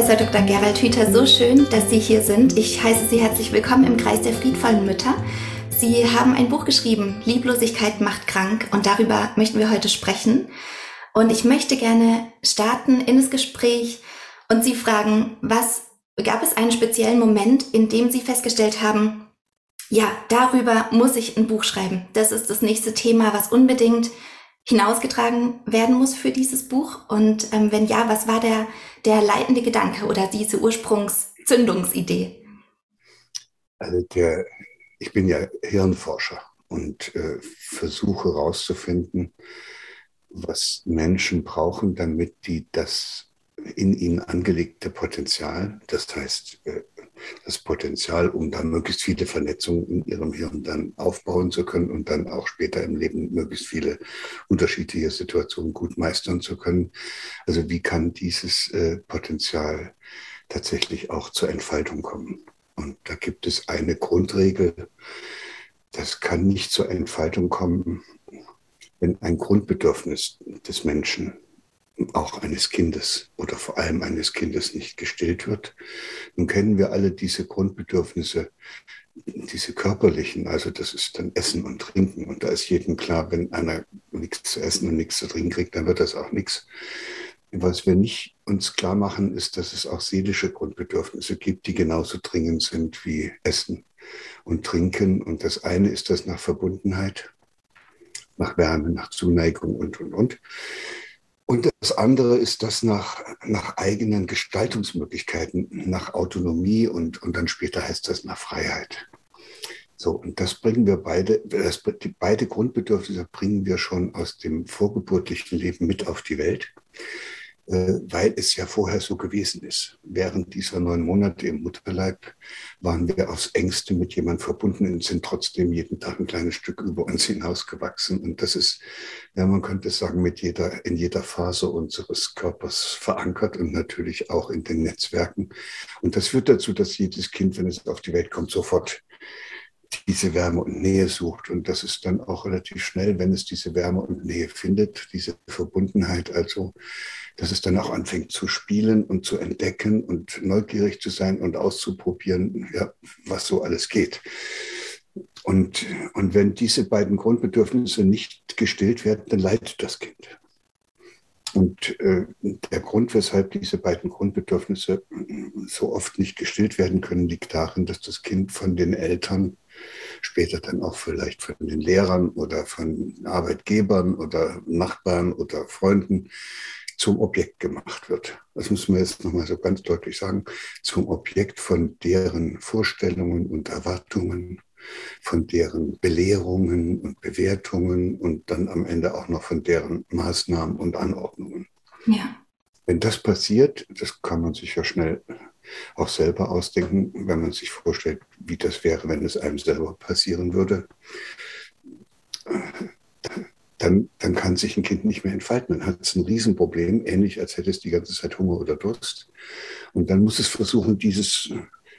Professor Dr. Gerald Hüther, so schön, dass Sie hier sind. Ich heiße Sie herzlich willkommen im Kreis der friedvollen Mütter. Sie haben ein Buch geschrieben, Lieblosigkeit macht krank, und darüber möchten wir heute sprechen. Und ich möchte gerne starten in das Gespräch und Sie fragen, was gab es einen speziellen Moment, in dem Sie festgestellt haben, ja, darüber muss ich ein Buch schreiben. Das ist das nächste Thema, was unbedingt hinausgetragen werden muss für dieses Buch? Und ähm, wenn ja, was war der, der leitende Gedanke oder diese Ursprungszündungsidee? Also der, ich bin ja Hirnforscher und äh, versuche herauszufinden, was Menschen brauchen, damit die das in ihnen angelegte Potenzial, das heißt äh, das Potenzial, um dann möglichst viele Vernetzungen in ihrem Hirn dann aufbauen zu können und dann auch später im Leben möglichst viele unterschiedliche Situationen gut meistern zu können. Also wie kann dieses äh, Potenzial tatsächlich auch zur Entfaltung kommen? Und da gibt es eine Grundregel, das kann nicht zur Entfaltung kommen, wenn ein Grundbedürfnis des Menschen auch eines Kindes oder vor allem eines Kindes nicht gestillt wird. Nun kennen wir alle diese Grundbedürfnisse, diese körperlichen, also das ist dann Essen und Trinken. Und da ist jedem klar, wenn einer nichts zu essen und nichts zu trinken kriegt, dann wird das auch nichts. Was wir nicht uns klar machen, ist, dass es auch seelische Grundbedürfnisse gibt, die genauso dringend sind wie Essen und Trinken. Und das eine ist das nach Verbundenheit, nach Wärme, nach Zuneigung und, und, und. Und das andere ist das nach, nach eigenen Gestaltungsmöglichkeiten, nach Autonomie und, und dann später heißt das nach Freiheit. So, und das bringen wir beide, das, die, beide Grundbedürfnisse bringen wir schon aus dem vorgeburtlichen Leben mit auf die Welt. Äh, weil es ja vorher so gewesen ist. Während dieser neun Monate im Mutterleib waren wir aufs engste mit jemandem verbunden und sind trotzdem jeden Tag ein kleines Stück über uns hinausgewachsen. Und das ist, ja, man könnte sagen, mit jeder, in jeder Phase unseres Körpers verankert und natürlich auch in den Netzwerken. Und das führt dazu, dass jedes Kind, wenn es auf die Welt kommt, sofort diese Wärme und Nähe sucht. Und das ist dann auch relativ schnell, wenn es diese Wärme und Nähe findet, diese Verbundenheit, also dass es dann auch anfängt zu spielen und zu entdecken und neugierig zu sein und auszuprobieren, ja, was so alles geht. Und, und wenn diese beiden Grundbedürfnisse nicht gestillt werden, dann leidet das Kind. Und äh, der Grund, weshalb diese beiden Grundbedürfnisse so oft nicht gestillt werden können, liegt darin, dass das Kind von den Eltern, später dann auch vielleicht von den Lehrern oder von Arbeitgebern oder Nachbarn oder Freunden zum Objekt gemacht wird. Das müssen wir jetzt nochmal so ganz deutlich sagen, zum Objekt von deren Vorstellungen und Erwartungen, von deren Belehrungen und Bewertungen und dann am Ende auch noch von deren Maßnahmen und Anordnungen. Ja. Wenn das passiert, das kann man sich ja schnell auch selber ausdenken, wenn man sich vorstellt, wie das wäre, wenn es einem selber passieren würde dann, dann kann sich ein Kind nicht mehr entfalten. Dann hat es ein Riesenproblem, ähnlich als hätte es die ganze Zeit Hunger oder Durst. Und dann muss es versuchen, dieses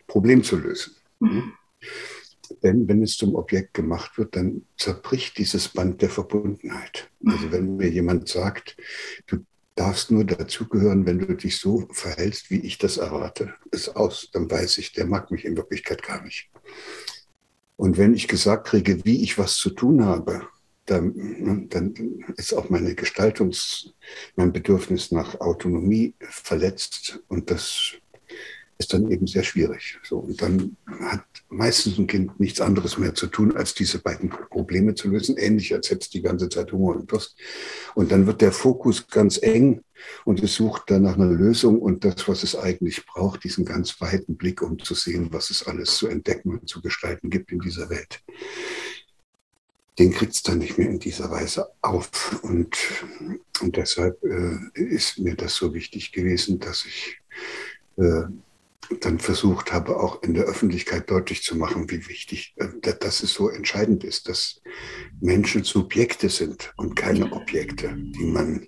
Problem zu lösen. Mhm. Denn wenn es zum Objekt gemacht wird, dann zerbricht dieses Band der Verbundenheit. Also wenn mir jemand sagt, du darfst nur dazugehören, wenn du dich so verhältst, wie ich das erwarte, ist aus, dann weiß ich, der mag mich in Wirklichkeit gar nicht. Und wenn ich gesagt kriege, wie ich was zu tun habe, dann, dann ist auch meine Gestaltungs-, mein Bedürfnis nach Autonomie verletzt und das ist dann eben sehr schwierig. So, und dann hat meistens ein Kind nichts anderes mehr zu tun, als diese beiden Probleme zu lösen, ähnlich als es die ganze Zeit Hunger und Durst. Und dann wird der Fokus ganz eng und es sucht dann nach einer Lösung und das, was es eigentlich braucht, diesen ganz weiten Blick, um zu sehen, was es alles zu entdecken und zu gestalten gibt in dieser Welt den kriegt es dann nicht mehr in dieser Weise auf. Und, und deshalb äh, ist mir das so wichtig gewesen, dass ich äh, dann versucht habe, auch in der Öffentlichkeit deutlich zu machen, wie wichtig, äh, dass es so entscheidend ist, dass Menschen Subjekte sind und keine Objekte, die man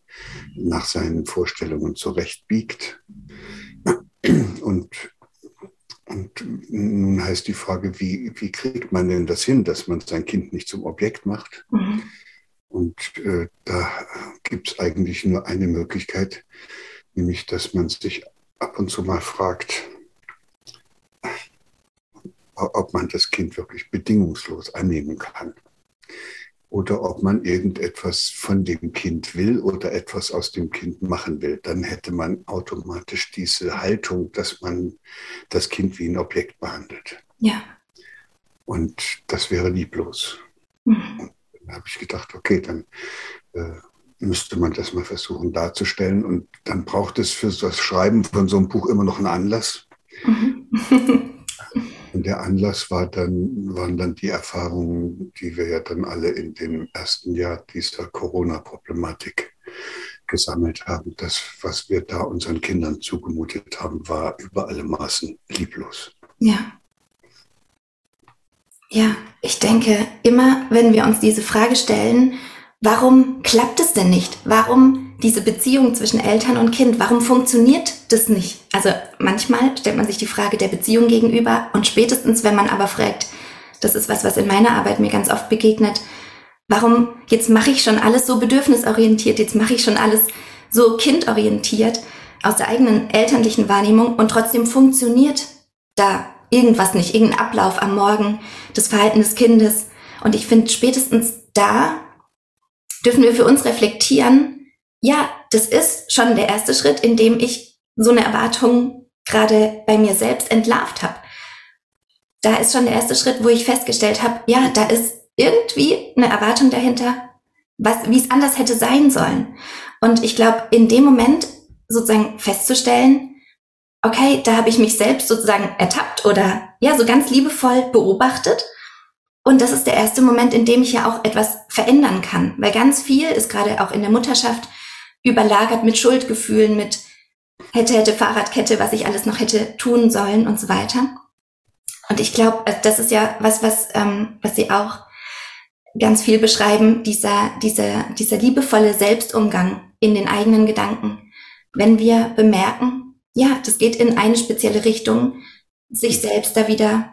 nach seinen Vorstellungen zurechtbiegt. Und und nun heißt die Frage, wie, wie kriegt man denn das hin, dass man sein Kind nicht zum Objekt macht? Mhm. Und äh, da gibt es eigentlich nur eine Möglichkeit, nämlich dass man sich ab und zu mal fragt, ob man das Kind wirklich bedingungslos annehmen kann oder ob man irgendetwas von dem Kind will oder etwas aus dem Kind machen will, dann hätte man automatisch diese Haltung, dass man das Kind wie ein Objekt behandelt. Ja. Und das wäre lieblos. Mhm. Und dann habe ich gedacht, okay, dann äh, müsste man das mal versuchen darzustellen. Und dann braucht es für das Schreiben von so einem Buch immer noch einen Anlass. Mhm. Und der Anlass war dann, waren dann die Erfahrungen, die wir ja dann alle in dem ersten Jahr dieser Corona-Problematik gesammelt haben. Das, was wir da unseren Kindern zugemutet haben, war über alle Maßen lieblos. Ja. Ja, ich denke, immer wenn wir uns diese Frage stellen, warum klappt es denn nicht? Warum diese Beziehung zwischen Eltern und Kind, warum funktioniert das nicht? Also manchmal stellt man sich die Frage der Beziehung gegenüber und spätestens, wenn man aber fragt, das ist was, was in meiner Arbeit mir ganz oft begegnet, warum jetzt mache ich schon alles so bedürfnisorientiert, jetzt mache ich schon alles so kindorientiert aus der eigenen elterlichen Wahrnehmung und trotzdem funktioniert da irgendwas nicht, irgendein Ablauf am Morgen, das Verhalten des Kindes. Und ich finde, spätestens da dürfen wir für uns reflektieren, ja, das ist schon der erste Schritt, in dem ich so eine Erwartung gerade bei mir selbst entlarvt habe. Da ist schon der erste Schritt, wo ich festgestellt habe, ja, da ist irgendwie eine Erwartung dahinter, was, wie es anders hätte sein sollen. Und ich glaube, in dem Moment sozusagen festzustellen, okay, da habe ich mich selbst sozusagen ertappt oder ja, so ganz liebevoll beobachtet und das ist der erste Moment, in dem ich ja auch etwas verändern kann, weil ganz viel ist gerade auch in der Mutterschaft überlagert mit Schuldgefühlen, mit hätte, hätte, Fahrradkette, was ich alles noch hätte tun sollen und so weiter. Und ich glaube, äh, das ist ja was, was, ähm, was Sie auch ganz viel beschreiben, dieser, dieser, dieser liebevolle Selbstumgang in den eigenen Gedanken. Wenn wir bemerken, ja, das geht in eine spezielle Richtung, sich selbst da wieder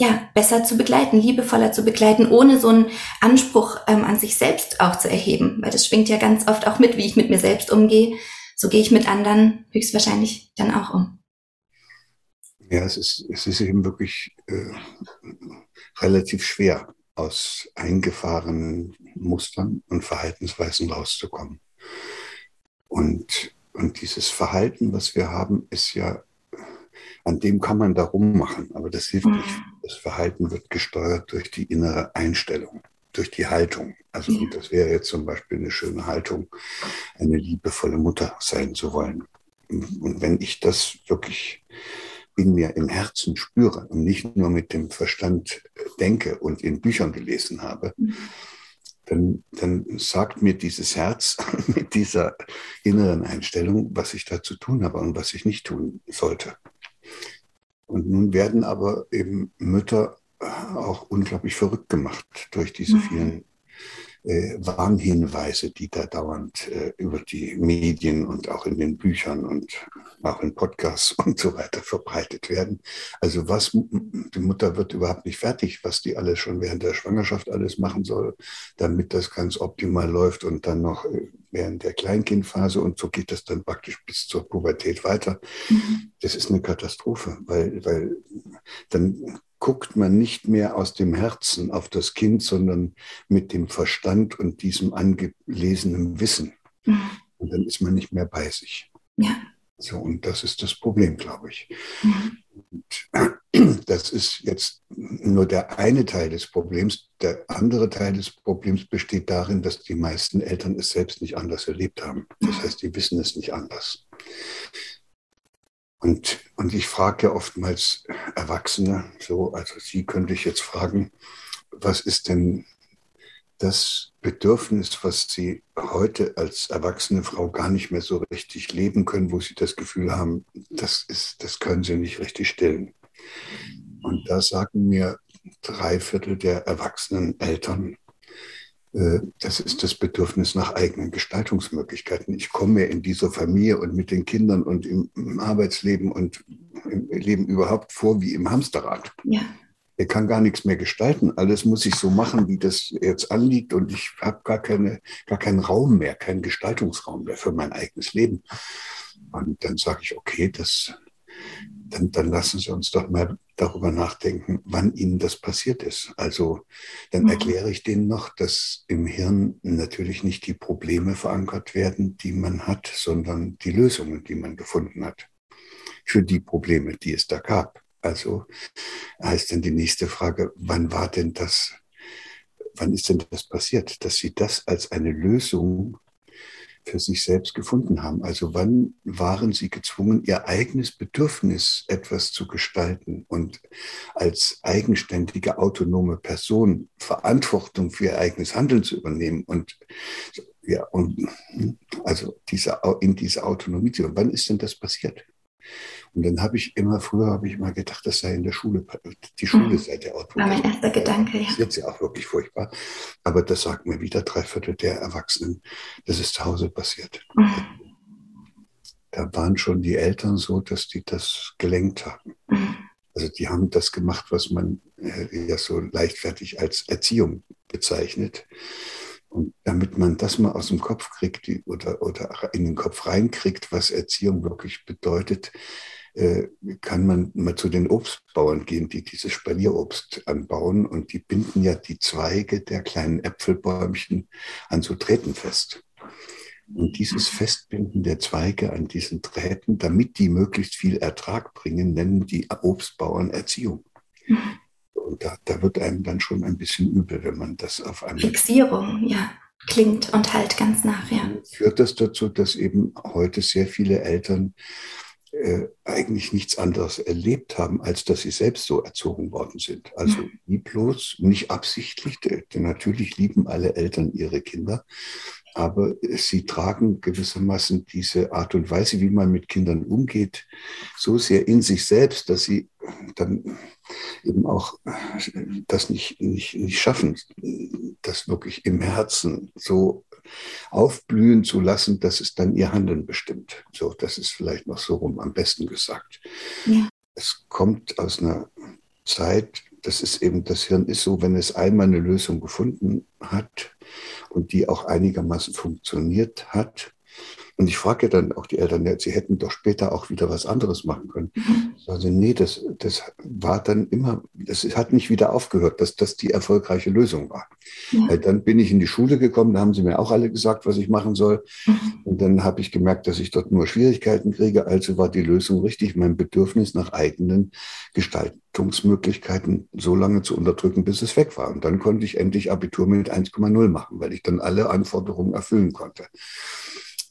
ja, besser zu begleiten, liebevoller zu begleiten, ohne so einen Anspruch ähm, an sich selbst auch zu erheben. Weil das schwingt ja ganz oft auch mit, wie ich mit mir selbst umgehe. So gehe ich mit anderen höchstwahrscheinlich dann auch um. Ja, es ist, es ist eben wirklich äh, relativ schwer, aus eingefahrenen Mustern und Verhaltensweisen rauszukommen. Und, und dieses Verhalten, was wir haben, ist ja an dem kann man da rummachen, aber das hilft nicht. Das Verhalten wird gesteuert durch die innere Einstellung, durch die Haltung. Also ja. das wäre jetzt zum Beispiel eine schöne Haltung, eine liebevolle Mutter sein zu wollen. Und wenn ich das wirklich in mir im Herzen spüre und nicht nur mit dem Verstand denke und in Büchern gelesen habe, mhm. dann, dann sagt mir dieses Herz mit dieser inneren Einstellung, was ich da zu tun habe und was ich nicht tun sollte. Und nun werden aber eben Mütter auch unglaublich verrückt gemacht durch diese mhm. vielen äh, Warnhinweise, die da dauernd äh, über die Medien und auch in den Büchern und auch in Podcasts und so weiter verbreitet werden. Also was, die Mutter wird überhaupt nicht fertig, was die alles schon während der Schwangerschaft alles machen soll, damit das ganz optimal läuft und dann noch äh, während der Kleinkindphase und so geht das dann praktisch bis zur Pubertät weiter. Mhm. Das ist eine Katastrophe, weil, weil dann guckt man nicht mehr aus dem Herzen auf das Kind, sondern mit dem Verstand und diesem angelesenen Wissen. Mhm. Und dann ist man nicht mehr bei sich. Ja. So, und das ist das Problem, glaube ich. Mhm. das ist jetzt nur der eine Teil des Problems. Der andere Teil des Problems besteht darin, dass die meisten Eltern es selbst nicht anders erlebt haben. Das heißt, die wissen es nicht anders. Und, und ich frage ja oftmals Erwachsene, so, also Sie könnte ich jetzt fragen, was ist denn das Bedürfnis, was Sie heute als erwachsene Frau gar nicht mehr so richtig leben können, wo Sie das Gefühl haben, das, ist, das können Sie nicht richtig stillen. Und da sagen mir drei Viertel der erwachsenen Eltern, das ist das Bedürfnis nach eigenen Gestaltungsmöglichkeiten. Ich komme in dieser Familie und mit den Kindern und im, Arbeitsleben und im Leben überhaupt vor wie im Hamsterrad. Ja. er kann gar nichts mehr gestalten. Alles muss ich so machen, wie das jetzt anliegt. Und ich habe gar, keine, gar keinen Raum mehr, keinen Gestaltungsraum mehr für mein eigenes Leben. Und dann sage ich, okay, das, dann, dann lassen Sie uns doch mal darüber nachdenken, wann Ihnen das passiert ist. Also dann mhm. erkläre ich denen noch, dass im Hirn natürlich nicht die Probleme verankert werden, die man hat, sondern die Lösungen, die man gefunden hat für die Probleme, die es da gab. Also heißt dann die nächste Frage, wann war denn das, wann ist denn das passiert, dass Sie das als eine Lösung für sich selbst gefunden haben? Also wann waren Sie gezwungen, Ihr eigenes Bedürfnis etwas zu gestalten und als eigenständige, autonome Person Verantwortung für Ihr eigenes Handeln zu übernehmen und ja, und also diese, in diese Autonomie zu. Wann ist denn das passiert? Und dann habe ich immer, früher habe ich mal gedacht, das sei in der Schule, die Schule mhm. sei der Ort. War mein erster Gedanke, ja. Das ist jetzt ja auch wirklich furchtbar. Aber das sagt mir wieder drei Viertel der Erwachsenen, das ist zu Hause passiert. Mhm. Da waren schon die Eltern so, dass die das gelenkt haben. Mhm. Also die haben das gemacht, was man äh, ja so leichtfertig als Erziehung bezeichnet. Und damit man das mal aus dem Kopf kriegt oder, oder in den Kopf reinkriegt, was Erziehung wirklich bedeutet, kann man mal zu den Obstbauern gehen, die dieses Spalierobst anbauen. Und die binden ja die Zweige der kleinen Äpfelbäumchen an so Drähten fest. Und dieses Festbinden der Zweige an diesen Drähten, damit die möglichst viel Ertrag bringen, nennen die Obstbauern Erziehung. Und da, da wird einem dann schon ein bisschen übel, wenn man das auf einmal. Fixierung, ja. Klingt und halt ganz nach, ja. Führt das dazu, dass eben heute sehr viele Eltern äh, eigentlich nichts anderes erlebt haben, als dass sie selbst so erzogen worden sind. Also lieblos, nicht absichtlich, denn natürlich lieben alle Eltern ihre Kinder, aber sie tragen gewissermaßen diese Art und Weise, wie man mit Kindern umgeht, so sehr in sich selbst, dass sie dann eben auch das nicht, nicht, nicht schaffen, das wirklich im Herzen so aufblühen zu lassen, dass es dann ihr Handeln bestimmt. So, das ist vielleicht noch so rum am besten gesagt. Ja. Es kommt aus einer Zeit, das ist eben, das Hirn ist so, wenn es einmal eine Lösung gefunden hat und die auch einigermaßen funktioniert hat, und ich frage dann auch die Eltern, ja, sie hätten doch später auch wieder was anderes machen können. Also nee, das, das war dann immer, das hat nicht wieder aufgehört, dass das die erfolgreiche Lösung war. Ja. Dann bin ich in die Schule gekommen, da haben sie mir auch alle gesagt, was ich machen soll. Mhm. Und dann habe ich gemerkt, dass ich dort nur Schwierigkeiten kriege. Also war die Lösung richtig, mein Bedürfnis nach eigenen Gestaltungsmöglichkeiten so lange zu unterdrücken, bis es weg war. Und dann konnte ich endlich Abitur mit 1,0 machen, weil ich dann alle Anforderungen erfüllen konnte.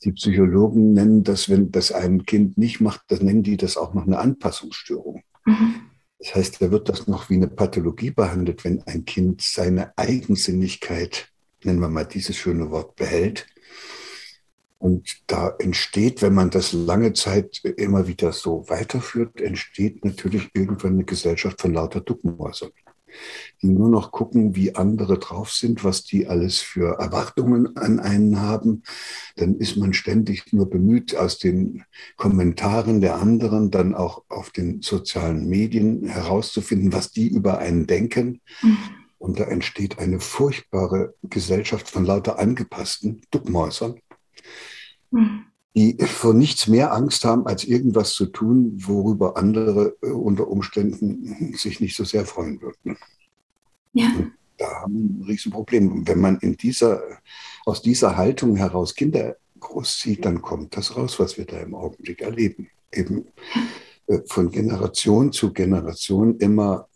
Die Psychologen nennen das, wenn das ein Kind nicht macht, das nennen die das auch noch eine Anpassungsstörung. Mhm. Das heißt, da wird das noch wie eine Pathologie behandelt, wenn ein Kind seine Eigensinnigkeit, nennen wir mal dieses schöne Wort, behält. Und da entsteht, wenn man das lange Zeit immer wieder so weiterführt, entsteht natürlich irgendwann eine Gesellschaft von lauter Duckmäusern die nur noch gucken, wie andere drauf sind, was die alles für Erwartungen an einen haben. Dann ist man ständig nur bemüht, aus den Kommentaren der anderen dann auch auf den sozialen Medien herauszufinden, was die über einen denken. Mhm. Und da entsteht eine furchtbare Gesellschaft von lauter angepassten Duckmäusern. Mhm die vor nichts mehr Angst haben, als irgendwas zu tun, worüber andere äh, unter Umständen sich nicht so sehr freuen würden. Ja. Und da haben wir ein Riesenproblem. Und wenn man in dieser, aus dieser Haltung heraus Kinder großzieht, dann kommt das raus, was wir da im Augenblick erleben. Eben äh, von Generation zu Generation immer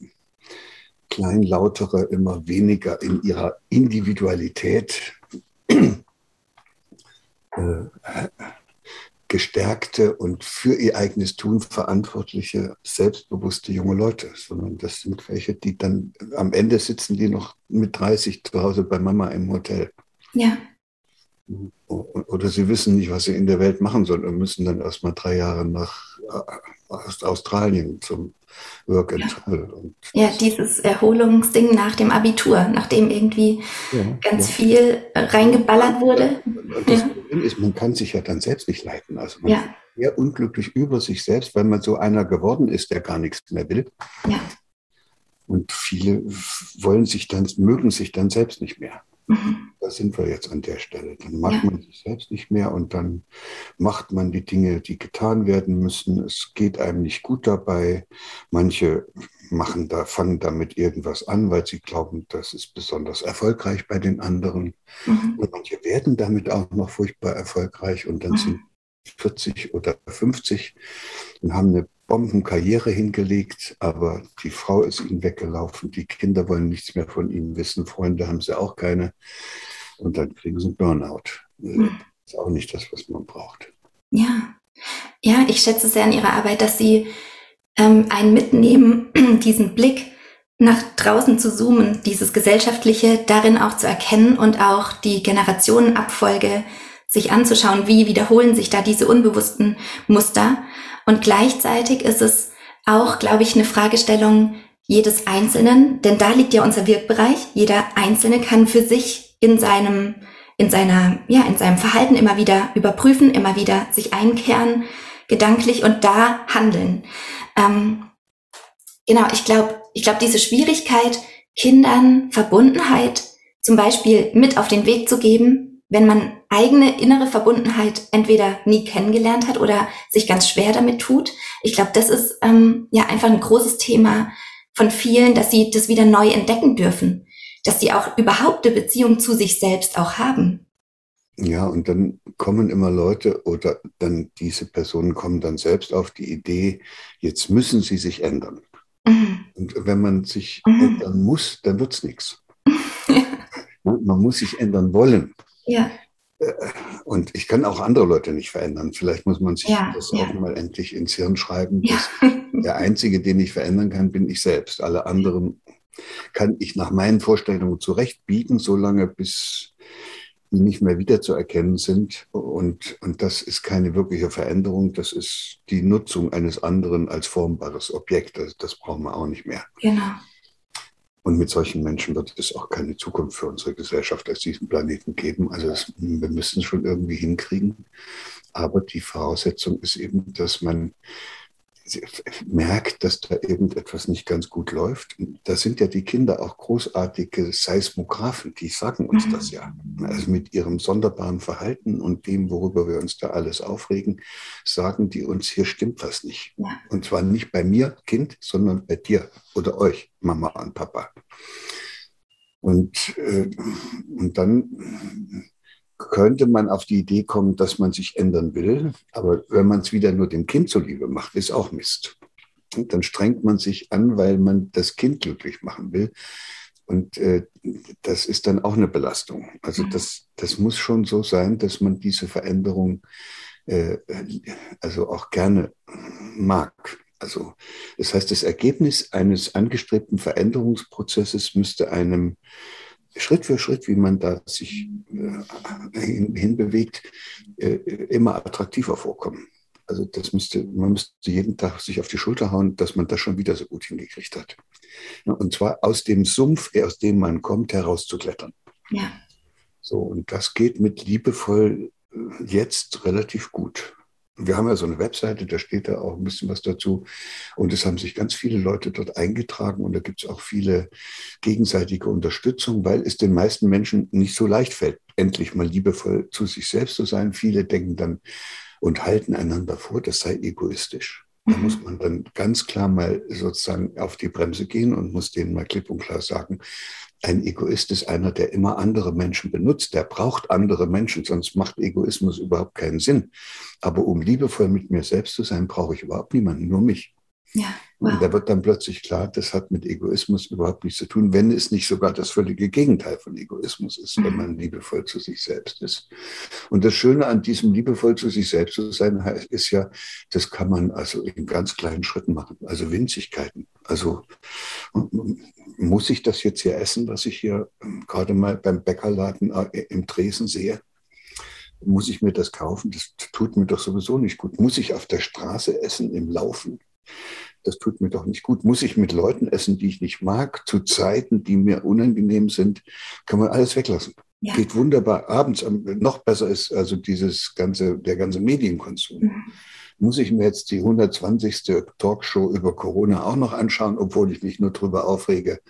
kleinlautere, immer weniger in ihrer Individualität äh, gestärkte und für ihr eigenes Tun verantwortliche, selbstbewusste junge Leute, sondern das sind welche, die dann am Ende sitzen, die noch mit 30 zu Hause bei Mama im Hotel. Ja. Oder sie wissen nicht, was sie in der Welt machen sollen und müssen dann erst mal drei Jahre nach äh, Australien zum Work and Travel. Ja. ja, dieses Erholungsding nach dem Abitur, nachdem irgendwie ja, ganz ja. viel reingeballert wurde. Das Problem ist, man kann sich ja dann selbst nicht leiten. Also man ist sehr unglücklich über sich selbst, weil man so einer geworden ist, der gar nichts mehr will. Ja. Und viele wollen sich dann, mögen sich dann selbst nicht mehr. Mhm. Da sind wir jetzt an der Stelle. Dann mag ja. man sich selbst nicht mehr und dann macht man die Dinge, die getan werden müssen. Es geht einem nicht gut dabei. Manche machen da, fangen damit irgendwas an, weil sie glauben, das ist besonders erfolgreich bei den anderen. Mhm. Und manche werden damit auch noch furchtbar erfolgreich und dann mhm. sind 40 oder 50 und haben eine Bombenkarriere hingelegt, aber die Frau ist ihnen weggelaufen, die Kinder wollen nichts mehr von ihnen wissen, Freunde haben sie auch keine und dann kriegen sie Burnout. Hm. Das ist auch nicht das, was man braucht. Ja, ja, ich schätze sehr an Ihrer Arbeit, dass Sie ähm, einen mitnehmen, diesen Blick nach draußen zu zoomen, dieses Gesellschaftliche darin auch zu erkennen und auch die Generationenabfolge sich anzuschauen, wie wiederholen sich da diese unbewussten Muster. Und gleichzeitig ist es auch, glaube ich, eine Fragestellung jedes Einzelnen, denn da liegt ja unser Wirkbereich. Jeder Einzelne kann für sich in seinem, in seiner, ja, in seinem Verhalten immer wieder überprüfen, immer wieder sich einkehren, gedanklich und da handeln. Ähm, genau, ich glaube, ich glaube, diese Schwierigkeit, Kindern Verbundenheit zum Beispiel mit auf den Weg zu geben, wenn man eigene innere Verbundenheit entweder nie kennengelernt hat oder sich ganz schwer damit tut. Ich glaube, das ist ähm, ja einfach ein großes Thema von vielen, dass sie das wieder neu entdecken dürfen, dass sie auch überhaupt eine Beziehung zu sich selbst auch haben. Ja, und dann kommen immer Leute oder dann diese Personen kommen dann selbst auf die Idee, jetzt müssen sie sich ändern. Mhm. Und wenn man sich mhm. ändern muss, dann wird es nichts. Man muss sich ändern wollen. Ja. Und ich kann auch andere Leute nicht verändern. Vielleicht muss man sich ja, das ja. auch mal endlich ins Hirn schreiben. Ja. der Einzige, den ich verändern kann, bin ich selbst. Alle anderen kann ich nach meinen Vorstellungen zurechtbiegen, solange bis die nicht mehr wiederzuerkennen sind. Und, und das ist keine wirkliche Veränderung. Das ist die Nutzung eines anderen als formbares Objekt. Das, das brauchen wir auch nicht mehr. Genau. Und mit solchen Menschen wird es auch keine Zukunft für unsere Gesellschaft als diesen Planeten geben. Also das, wir müssen es schon irgendwie hinkriegen. Aber die Voraussetzung ist eben, dass man merkt, dass da irgendetwas nicht ganz gut läuft. Da sind ja die Kinder auch großartige Seismographen, die sagen uns das ja. Also mit ihrem sonderbaren Verhalten und dem, worüber wir uns da alles aufregen, sagen die uns, hier stimmt was nicht. Und zwar nicht bei mir, Kind, sondern bei dir oder euch, Mama und Papa. Und, äh, und dann könnte man auf die Idee kommen, dass man sich ändern will. Aber wenn man es wieder nur dem Kind zuliebe macht, ist auch Mist. Und dann strengt man sich an, weil man das Kind glücklich machen will. Und äh, das ist dann auch eine Belastung. Also mhm. das, das muss schon so sein, dass man diese Veränderung äh, also auch gerne mag. Also das heißt, das Ergebnis eines angestrebten Veränderungsprozesses müsste einem Schritt für Schritt, wie man da sich äh, hin, hinbewegt, äh, immer attraktiver vorkommen. Also das müsste, man müsste jeden Tag sich auf die Schulter hauen, dass man das schon wieder so gut hingekriegt hat. Und zwar aus dem Sumpf, aus dem man kommt, herauszuklettern. Ja. So, und das geht mit liebevoll äh, jetzt relativ gut. Wir haben ja so eine Webseite, da steht da auch ein bisschen was dazu. Und es haben sich ganz viele Leute dort eingetragen und da gibt es auch viele gegenseitige Unterstützung, weil es den meisten Menschen nicht so leicht fällt, endlich mal liebevoll zu sich selbst zu sein. Viele denken dann und halten einander vor, das sei egoistisch. Da muss mhm. man dann ganz klar mal sozusagen auf die Bremse gehen und muss denen mal klipp und klar sagen, ein Egoist ist einer, der immer andere Menschen benutzt. Der braucht andere Menschen, sonst macht Egoismus überhaupt keinen Sinn. Aber um liebevoll mit mir selbst zu sein, brauche ich überhaupt niemanden, nur mich. Ja, wow. Und da wird dann plötzlich klar, das hat mit Egoismus überhaupt nichts zu tun, wenn es nicht sogar das völlige Gegenteil von Egoismus ist, mhm. wenn man liebevoll zu sich selbst ist. Und das Schöne an diesem liebevoll zu sich selbst zu sein, ist ja, das kann man also in ganz kleinen Schritten machen, also Winzigkeiten. Also muss ich das jetzt hier essen, was ich hier ähm, gerade mal beim Bäckerladen äh, im Tresen sehe? Muss ich mir das kaufen? Das tut mir doch sowieso nicht gut. Muss ich auf der Straße essen, im Laufen? Das tut mir doch nicht gut. Muss ich mit Leuten essen, die ich nicht mag, zu Zeiten, die mir unangenehm sind? Kann man alles weglassen. Ja. Geht wunderbar. Abends noch besser ist also dieses ganze, der ganze Medienkonsum. Mhm. muss ich mir jetzt die 120. Talkshow über Corona auch noch anschauen, obwohl ich mich nur drüber aufrege?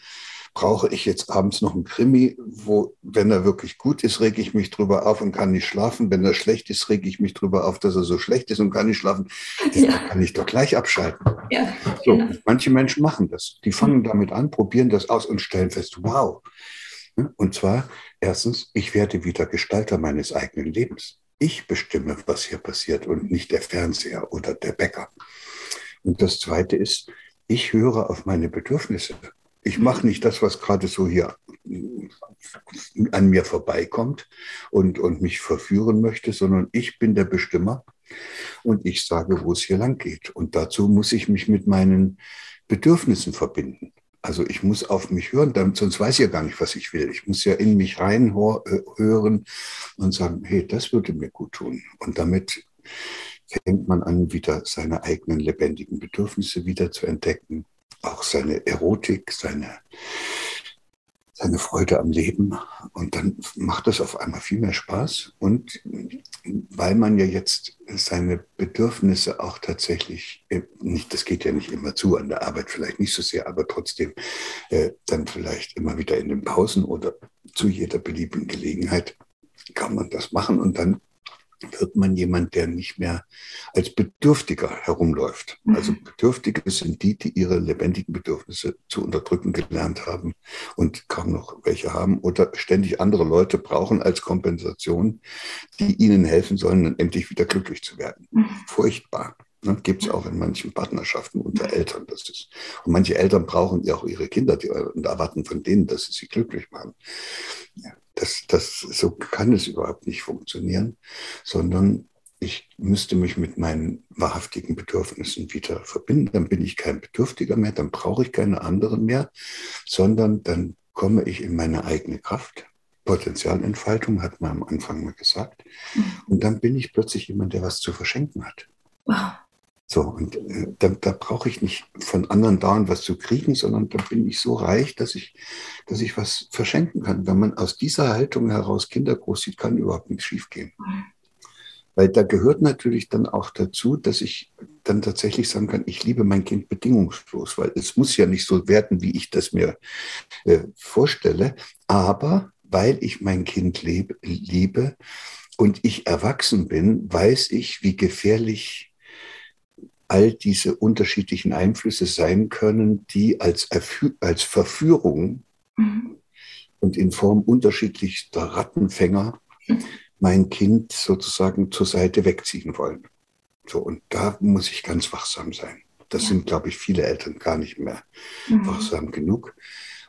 Brauche ich jetzt abends noch einen Krimi, wo, wenn er wirklich gut ist, rege ich mich drüber auf und kann nicht schlafen. Wenn er schlecht ist, rege ich mich drüber auf, dass er so schlecht ist und kann nicht schlafen. Ja. kann ich doch gleich abschalten. Ja, so, genau. Manche Menschen machen das. Die fangen mhm. damit an, probieren das aus und stellen fest, wow. Und zwar, erstens, ich werde wieder Gestalter meines eigenen Lebens. Ich bestimme, was hier passiert und nicht der Fernseher oder der Bäcker. Und das Zweite ist, ich höre auf meine Bedürfnisse. Ich mache nicht das, was gerade so hier an mir vorbeikommt und, und mich verführen möchte, sondern ich bin der Bestimmer und ich sage, wo es hier lang geht. Und dazu muss ich mich mit meinen Bedürfnissen verbinden. Also ich muss auf mich hören, damit, sonst weiß ich ja gar nicht, was ich will. Ich muss ja in mich reinhören und sagen, hey, das würde mir gut tun. Und damit fängt man an, wieder seine eigenen lebendigen Bedürfnisse wieder zu entdecken auch seine Erotik, seine, seine Freude am Leben. Und dann macht das auf einmal viel mehr Spaß. Und weil man ja jetzt seine Bedürfnisse auch tatsächlich, äh, nicht, das geht ja nicht immer zu, an der Arbeit vielleicht nicht so sehr, aber trotzdem äh, dann vielleicht immer wieder in den Pausen oder zu jeder beliebigen Gelegenheit kann man das machen und dann wird man jemand, der nicht mehr als Bedürftiger herumläuft. Mhm. Also Bedürftige sind die, die ihre lebendigen Bedürfnisse zu unterdrücken gelernt haben und kaum noch welche haben oder ständig andere Leute brauchen als Kompensation, die ihnen helfen sollen, dann endlich wieder glücklich zu werden. Mhm. Furchtbar. Ne, Gibt es auch in manchen Partnerschaften unter Eltern. Das ist, und manche Eltern brauchen ja auch ihre Kinder die, und erwarten von denen, dass sie sie glücklich machen. Ja, das, das, so kann es überhaupt nicht funktionieren, sondern ich müsste mich mit meinen wahrhaftigen Bedürfnissen wieder verbinden. Dann bin ich kein Bedürftiger mehr, dann brauche ich keine anderen mehr, sondern dann komme ich in meine eigene Kraft. Potenzialentfaltung hat man am Anfang mal gesagt. Mhm. Und dann bin ich plötzlich jemand, der was zu verschenken hat. Wow. So, und äh, da, da brauche ich nicht von anderen dauernd was zu kriegen, sondern da bin ich so reich, dass ich, dass ich was verschenken kann. Wenn man aus dieser Haltung heraus Kinder großzieht, kann überhaupt nichts schiefgehen. Weil da gehört natürlich dann auch dazu, dass ich dann tatsächlich sagen kann, ich liebe mein Kind bedingungslos, weil es muss ja nicht so werden, wie ich das mir äh, vorstelle. Aber weil ich mein Kind lebe, liebe und ich erwachsen bin, weiß ich, wie gefährlich all diese unterschiedlichen Einflüsse sein können, die als, als Verführung mhm. und in Form unterschiedlichster Rattenfänger mein Kind sozusagen zur Seite wegziehen wollen. So, und da muss ich ganz wachsam sein. Das ja. sind, glaube ich, viele Eltern gar nicht mehr mhm. wachsam genug.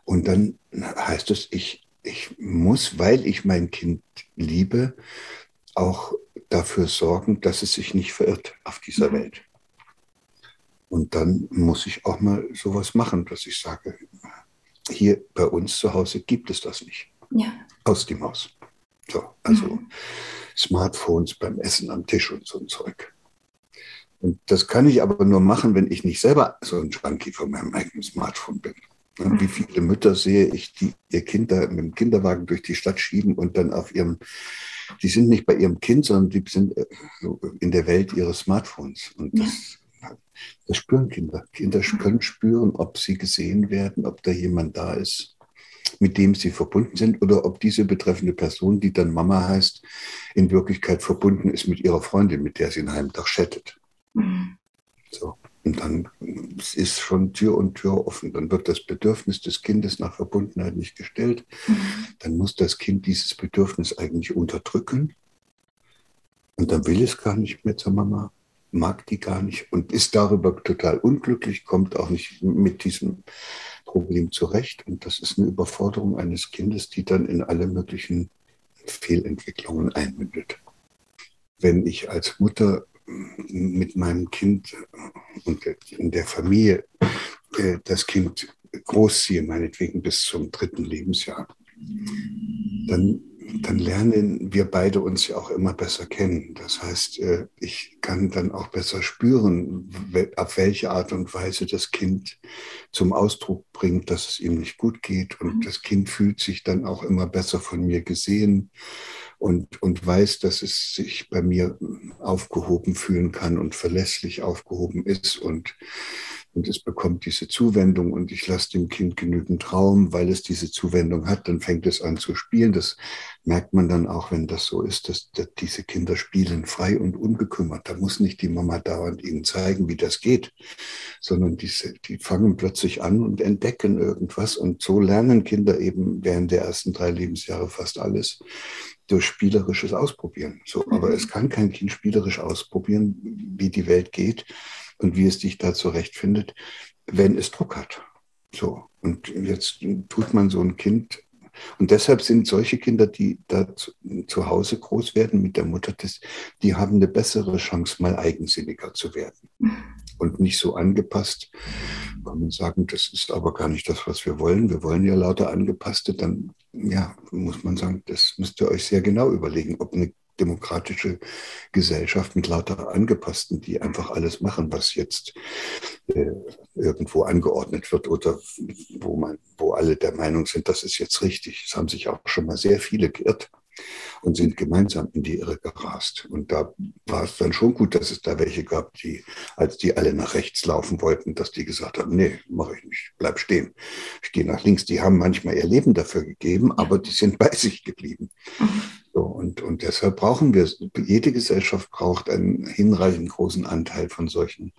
Und dann heißt es, ich, ich muss, weil ich mein Kind liebe, auch dafür sorgen, dass es sich nicht verirrt auf dieser mhm. Welt. Und dann muss ich auch mal sowas machen, dass ich sage, hier bei uns zu Hause gibt es das nicht. Ja. Aus die Maus. So, also mhm. Smartphones beim Essen am Tisch und so ein Zeug. Und das kann ich aber nur machen, wenn ich nicht selber so ein Junkie von meinem eigenen Smartphone bin. Mhm. Wie viele Mütter sehe ich, die ihr Kind da mit dem Kinderwagen durch die Stadt schieben und dann auf ihrem, die sind nicht bei ihrem Kind, sondern die sind äh, in der Welt ihres Smartphones. Und das das spüren Kinder. Kinder können spüren, ob sie gesehen werden, ob da jemand da ist, mit dem sie verbunden sind oder ob diese betreffende Person, die dann Mama heißt, in Wirklichkeit verbunden ist mit ihrer Freundin, mit der sie in einem Tag chattet. Mhm. So. Und dann ist schon Tür und Tür offen. Dann wird das Bedürfnis des Kindes nach Verbundenheit nicht gestellt. Mhm. Dann muss das Kind dieses Bedürfnis eigentlich unterdrücken. Und dann will es gar nicht mehr zur Mama mag die gar nicht und ist darüber total unglücklich, kommt auch nicht mit diesem Problem zurecht. Und das ist eine Überforderung eines Kindes, die dann in alle möglichen Fehlentwicklungen einmündet. Wenn ich als Mutter mit meinem Kind und in der Familie äh, das Kind großziehe, meinetwegen bis zum dritten Lebensjahr, dann dann lernen wir beide uns ja auch immer besser kennen. Das heißt, äh, ich kann dann auch besser spüren, auf welche Art und Weise das Kind zum Ausdruck bringt, dass es ihm nicht gut geht. Und mhm. das Kind fühlt sich dann auch immer besser von mir gesehen und, und weiß, dass es sich bei mir aufgehoben fühlen kann und verlässlich aufgehoben ist und und es bekommt diese Zuwendung und ich lasse dem Kind genügend Raum, weil es diese Zuwendung hat, dann fängt es an zu spielen. Das merkt man dann auch, wenn das so ist, dass, dass diese Kinder spielen frei und unbekümmert. Da muss nicht die Mama dauernd ihnen zeigen, wie das geht, sondern diese, die fangen plötzlich an und entdecken irgendwas und so lernen Kinder eben während der ersten drei Lebensjahre fast alles durch spielerisches Ausprobieren. So, aber es kann kein Kind spielerisch ausprobieren, wie die Welt geht und wie es sich da zurechtfindet, wenn es Druck hat. So. Und jetzt tut man so ein Kind, und deshalb sind solche Kinder, die da zu, zu Hause groß werden mit der Mutter, das, die haben eine bessere Chance, mal eigensinniger zu werden. Und nicht so angepasst. Kann man sagen, das ist aber gar nicht das, was wir wollen. Wir wollen ja lauter angepasste, dann ja, muss man sagen, das müsst ihr euch sehr genau überlegen, ob eine demokratische Gesellschaft mit lauter Angepassten, die einfach alles machen, was jetzt äh, irgendwo angeordnet wird oder wo man, wo alle der Meinung sind, das ist jetzt richtig. Es haben sich auch schon mal sehr viele geirrt und sind gemeinsam in die Irre gerast. Und da war es dann schon gut, dass es da welche gab, die, als die alle nach rechts laufen wollten, dass die gesagt haben, nee, mache ich nicht, bleib stehen. Ich gehe nach links. Die haben manchmal ihr Leben dafür gegeben, aber die sind bei sich geblieben. Mhm. So, und, und deshalb brauchen wir, jede Gesellschaft braucht einen hinreichend großen Anteil von solchen,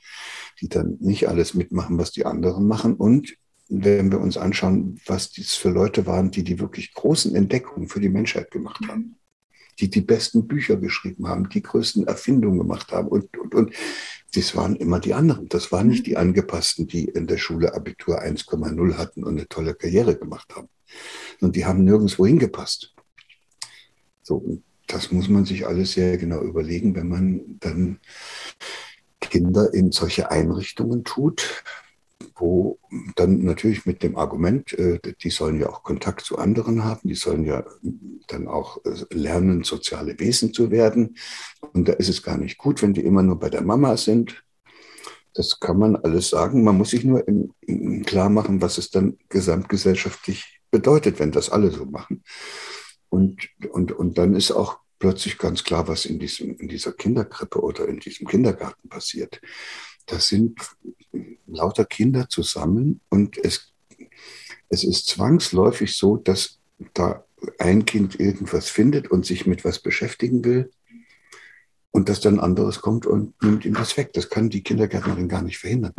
die dann nicht alles mitmachen, was die anderen machen. Und wenn wir uns anschauen, was dies für Leute waren, die die wirklich großen Entdeckungen für die Menschheit gemacht haben, die die besten Bücher geschrieben haben, die größten Erfindungen gemacht haben und, und, und. Das waren immer die anderen. Das waren nicht die Angepassten, die in der Schule Abitur 1,0 hatten und eine tolle Karriere gemacht haben. Und die haben nirgendwo hingepasst. So, das muss man sich alles sehr genau überlegen, wenn man dann Kinder in solche Einrichtungen tut, wo dann natürlich mit dem Argument, äh, die sollen ja auch Kontakt zu anderen haben, die sollen ja dann auch äh, lernen, soziale Wesen zu werden. Und da ist es gar nicht gut, wenn die immer nur bei der Mama sind. Das kann man alles sagen. Man muss sich nur in, in klar machen, was es dann gesamtgesellschaftlich bedeutet, wenn das alle so machen. Und, und, und dann ist auch plötzlich ganz klar, was in, diesem, in dieser Kinderkrippe oder in diesem Kindergarten passiert. Das sind lauter Kinder zusammen und es, es ist zwangsläufig so, dass da ein Kind irgendwas findet und sich mit was beschäftigen will und dass dann anderes kommt und nimmt ihm das weg. Das kann die Kindergärtnerin gar nicht verhindern.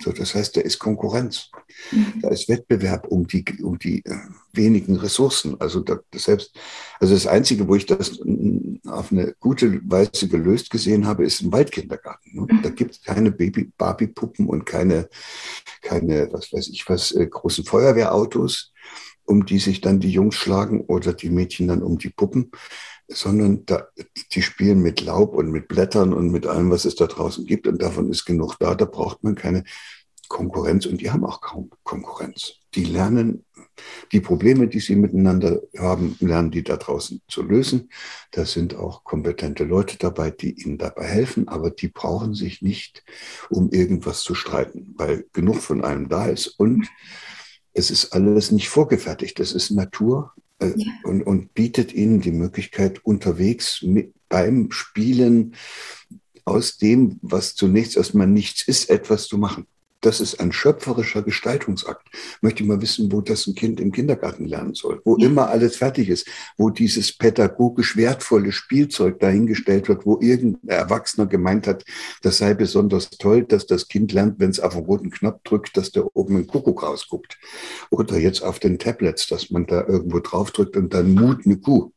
So, das heißt, da ist Konkurrenz, mhm. da ist Wettbewerb um die, um die äh, wenigen Ressourcen. Also da, das selbst, also das Einzige, wo ich das auf eine gute Weise gelöst gesehen habe, ist im Waldkindergarten. Ne? Mhm. Da gibt es keine Baby, Barbie-Puppen und keine, keine, was weiß ich was, äh, großen Feuerwehrautos, um die sich dann die Jungs schlagen oder die Mädchen dann um die Puppen, sondern da, die spielen mit Laub und mit Blättern und mit allem, was es da draußen gibt. Und davon ist genug da. Da braucht man keine Konkurrenz und die haben auch kaum Konkurrenz. Die lernen die Probleme, die sie miteinander haben, lernen die da draußen zu lösen. Da sind auch kompetente Leute dabei, die ihnen dabei helfen, aber die brauchen sich nicht, um irgendwas zu streiten, weil genug von einem da ist und es ist alles nicht vorgefertigt. Es ist Natur, äh, ja. und, und bietet ihnen die Möglichkeit, unterwegs mit, beim Spielen aus dem, was zunächst erstmal nichts ist, etwas zu machen das ist ein schöpferischer Gestaltungsakt. Möchte ich mal wissen, wo das ein Kind im Kindergarten lernen soll, wo ja. immer alles fertig ist, wo dieses pädagogisch wertvolle Spielzeug dahingestellt wird, wo irgendein Erwachsener gemeint hat, das sei besonders toll, dass das Kind lernt, wenn es auf den roten Knopf drückt, dass da oben ein Kuckuck rausguckt. Oder jetzt auf den Tablets, dass man da irgendwo drauf drückt und dann Mut eine Kuh.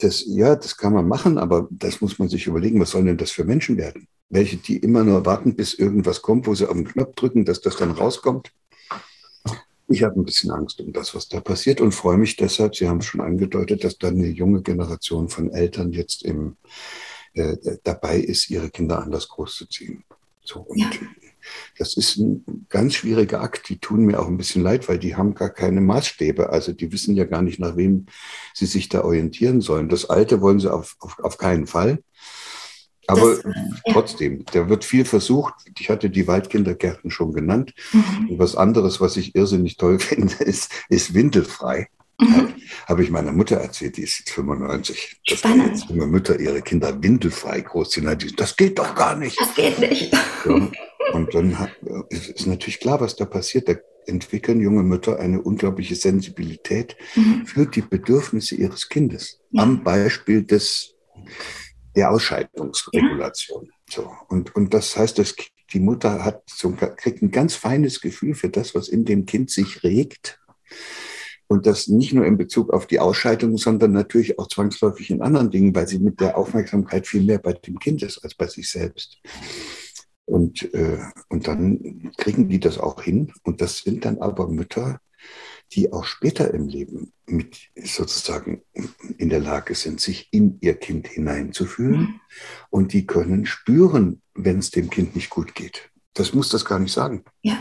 Das, ja, das kann man machen, aber das muss man sich überlegen, was sollen denn das für Menschen werden? Welche, die immer nur warten, bis irgendwas kommt, wo sie auf den Knopf drücken, dass das dann rauskommt. Ich habe ein bisschen Angst um das, was da passiert und freue mich deshalb, Sie haben es schon angedeutet, dass da eine junge Generation von Eltern jetzt im, äh, dabei ist, ihre Kinder anders großzuziehen. So, und ja. Das ist ein ganz schwieriger Akt. Die tun mir auch ein bisschen leid, weil die haben gar keine Maßstäbe. Also die wissen ja gar nicht, nach wem sie sich da orientieren sollen. Das Alte wollen sie auf, auf, auf keinen Fall. Aber das, trotzdem, da wird viel versucht. Ich hatte die Waldkindergärten schon genannt. Mhm. Und was anderes, was ich irrsinnig toll finde, ist, ist windelfrei. Mhm. Habe ich meiner Mutter erzählt, die ist jetzt 95. Spannend. Dass junge Mütter ihre Kinder windelfrei großziehen. Das geht doch gar nicht. Das geht nicht. Ja. Und dann ist natürlich klar, was da passiert. Da entwickeln junge Mütter eine unglaubliche Sensibilität mhm. für die Bedürfnisse ihres Kindes. Ja. Am Beispiel des, der Ausscheidungsregulation. Ja. So. Und, und das heißt, dass die Mutter hat so, kriegt ein ganz feines Gefühl für das, was in dem Kind sich regt und das nicht nur in Bezug auf die Ausscheidung, sondern natürlich auch zwangsläufig in anderen Dingen, weil sie mit der Aufmerksamkeit viel mehr bei dem Kind ist als bei sich selbst. Und, äh, und dann kriegen die das auch hin. Und das sind dann aber Mütter, die auch später im Leben mit sozusagen in der Lage sind, sich in ihr Kind hineinzufühlen. Mhm. Und die können spüren, wenn es dem Kind nicht gut geht. Das muss das gar nicht sagen. Ja.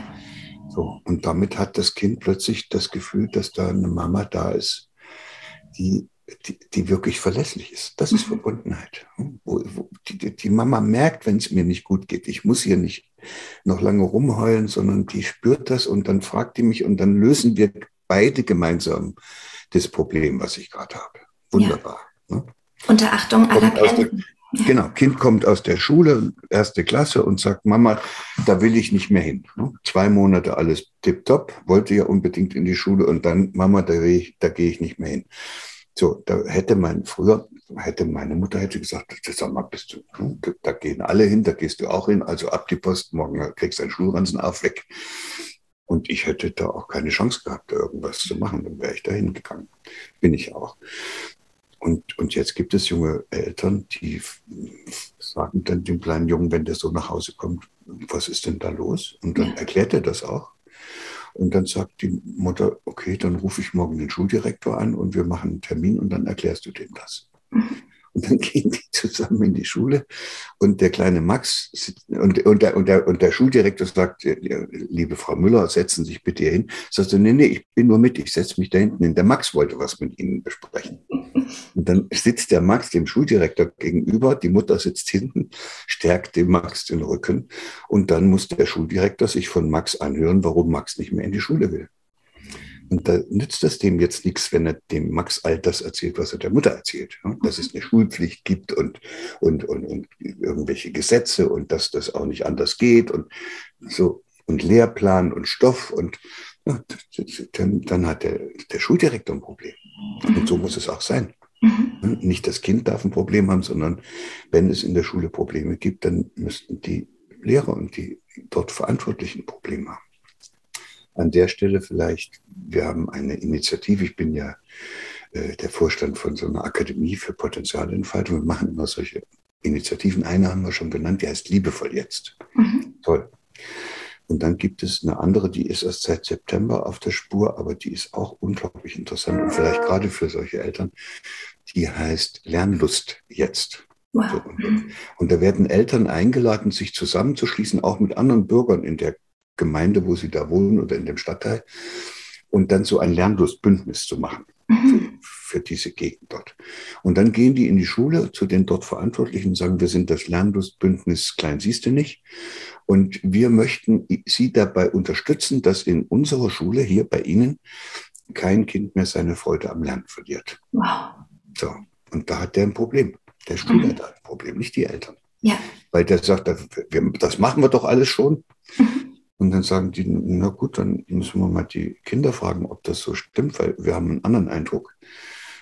So, und damit hat das Kind plötzlich das Gefühl, dass da eine Mama da ist, die, die, die wirklich verlässlich ist. Das ist mhm. Verbundenheit. Wo, wo die, die, Mama merkt, wenn es mir nicht gut geht. Ich muss hier nicht noch lange rumheulen, sondern die spürt das und dann fragt die mich und dann lösen wir beide gemeinsam das Problem, was ich gerade habe. Wunderbar. Ja. Ne? Unter Achtung aller Grenzen. Genau, Kind kommt aus der Schule, erste Klasse und sagt, Mama, da will ich nicht mehr hin. Ne? Zwei Monate alles tipptopp, wollte ja unbedingt in die Schule und dann, Mama, da, da gehe ich nicht mehr hin. So, da hätte man früher, hätte meine Mutter hätte gesagt, sag mal, bist du, da gehen alle hin, da gehst du auch hin, also ab die Post, morgen kriegst du deinen Schulranzen auf, weg. Und ich hätte da auch keine Chance gehabt, da irgendwas zu machen, dann wäre ich da hingegangen. Bin ich auch. Und, und jetzt gibt es junge Eltern, die sagen dann dem kleinen Jungen, wenn der so nach Hause kommt, was ist denn da los? Und dann ja. erklärt er das auch. Und dann sagt die Mutter, okay, dann rufe ich morgen den Schuldirektor an und wir machen einen Termin und dann erklärst du dem das. Und dann gehen die zusammen in die Schule und der kleine Max und, und, der, und, der, und der Schuldirektor sagt, liebe Frau Müller, setzen Sie sich bitte hier hin. Sagst du, nee, nee, ich bin nur mit, ich setze mich da hinten hin. Der Max wollte was mit Ihnen besprechen. Und dann sitzt der Max dem Schuldirektor gegenüber, die Mutter sitzt hinten, stärkt dem Max den Rücken und dann muss der Schuldirektor sich von Max anhören, warum Max nicht mehr in die Schule will. Und da nützt es dem jetzt nichts, wenn er dem Max all das erzählt, was er der Mutter erzählt. Dass es eine Schulpflicht gibt und, und, und, und irgendwelche Gesetze und dass das auch nicht anders geht und so und Lehrplan und Stoff und ja, dann, dann hat der, der Schuldirektor ein Problem. Und so muss es auch sein. Mhm. Nicht das Kind darf ein Problem haben, sondern wenn es in der Schule Probleme gibt, dann müssten die Lehrer und die dort Verantwortlichen Probleme haben an der Stelle vielleicht, wir haben eine Initiative, ich bin ja äh, der Vorstand von so einer Akademie für Potenzialentfaltung. Wir machen immer solche Initiativen. Eine haben wir schon genannt, die heißt Liebevoll jetzt. Mhm. Toll. Und dann gibt es eine andere, die ist erst seit September auf der Spur, aber die ist auch unglaublich interessant und vielleicht gerade für solche Eltern. Die heißt Lernlust jetzt. Wow. So, und, und da werden Eltern eingeladen, sich zusammenzuschließen, auch mit anderen Bürgern in der Gemeinde, wo sie da wohnen oder in dem Stadtteil und dann so ein Lernlustbündnis zu machen mhm. für, für, diese Gegend dort. Und dann gehen die in die Schule zu den dort Verantwortlichen und sagen, wir sind das Lernlustbündnis Klein siehst du nicht. Und wir möchten Sie dabei unterstützen, dass in unserer Schule hier bei Ihnen kein Kind mehr seine Freude am Lernen verliert. Wow. So. Und da hat der ein Problem. Der Schulleiter mhm. hat ein Problem, nicht die Eltern. Ja. Weil der sagt, das machen wir doch alles schon. Mhm. Und dann sagen die, na gut, dann müssen wir mal die Kinder fragen, ob das so stimmt, weil wir haben einen anderen Eindruck.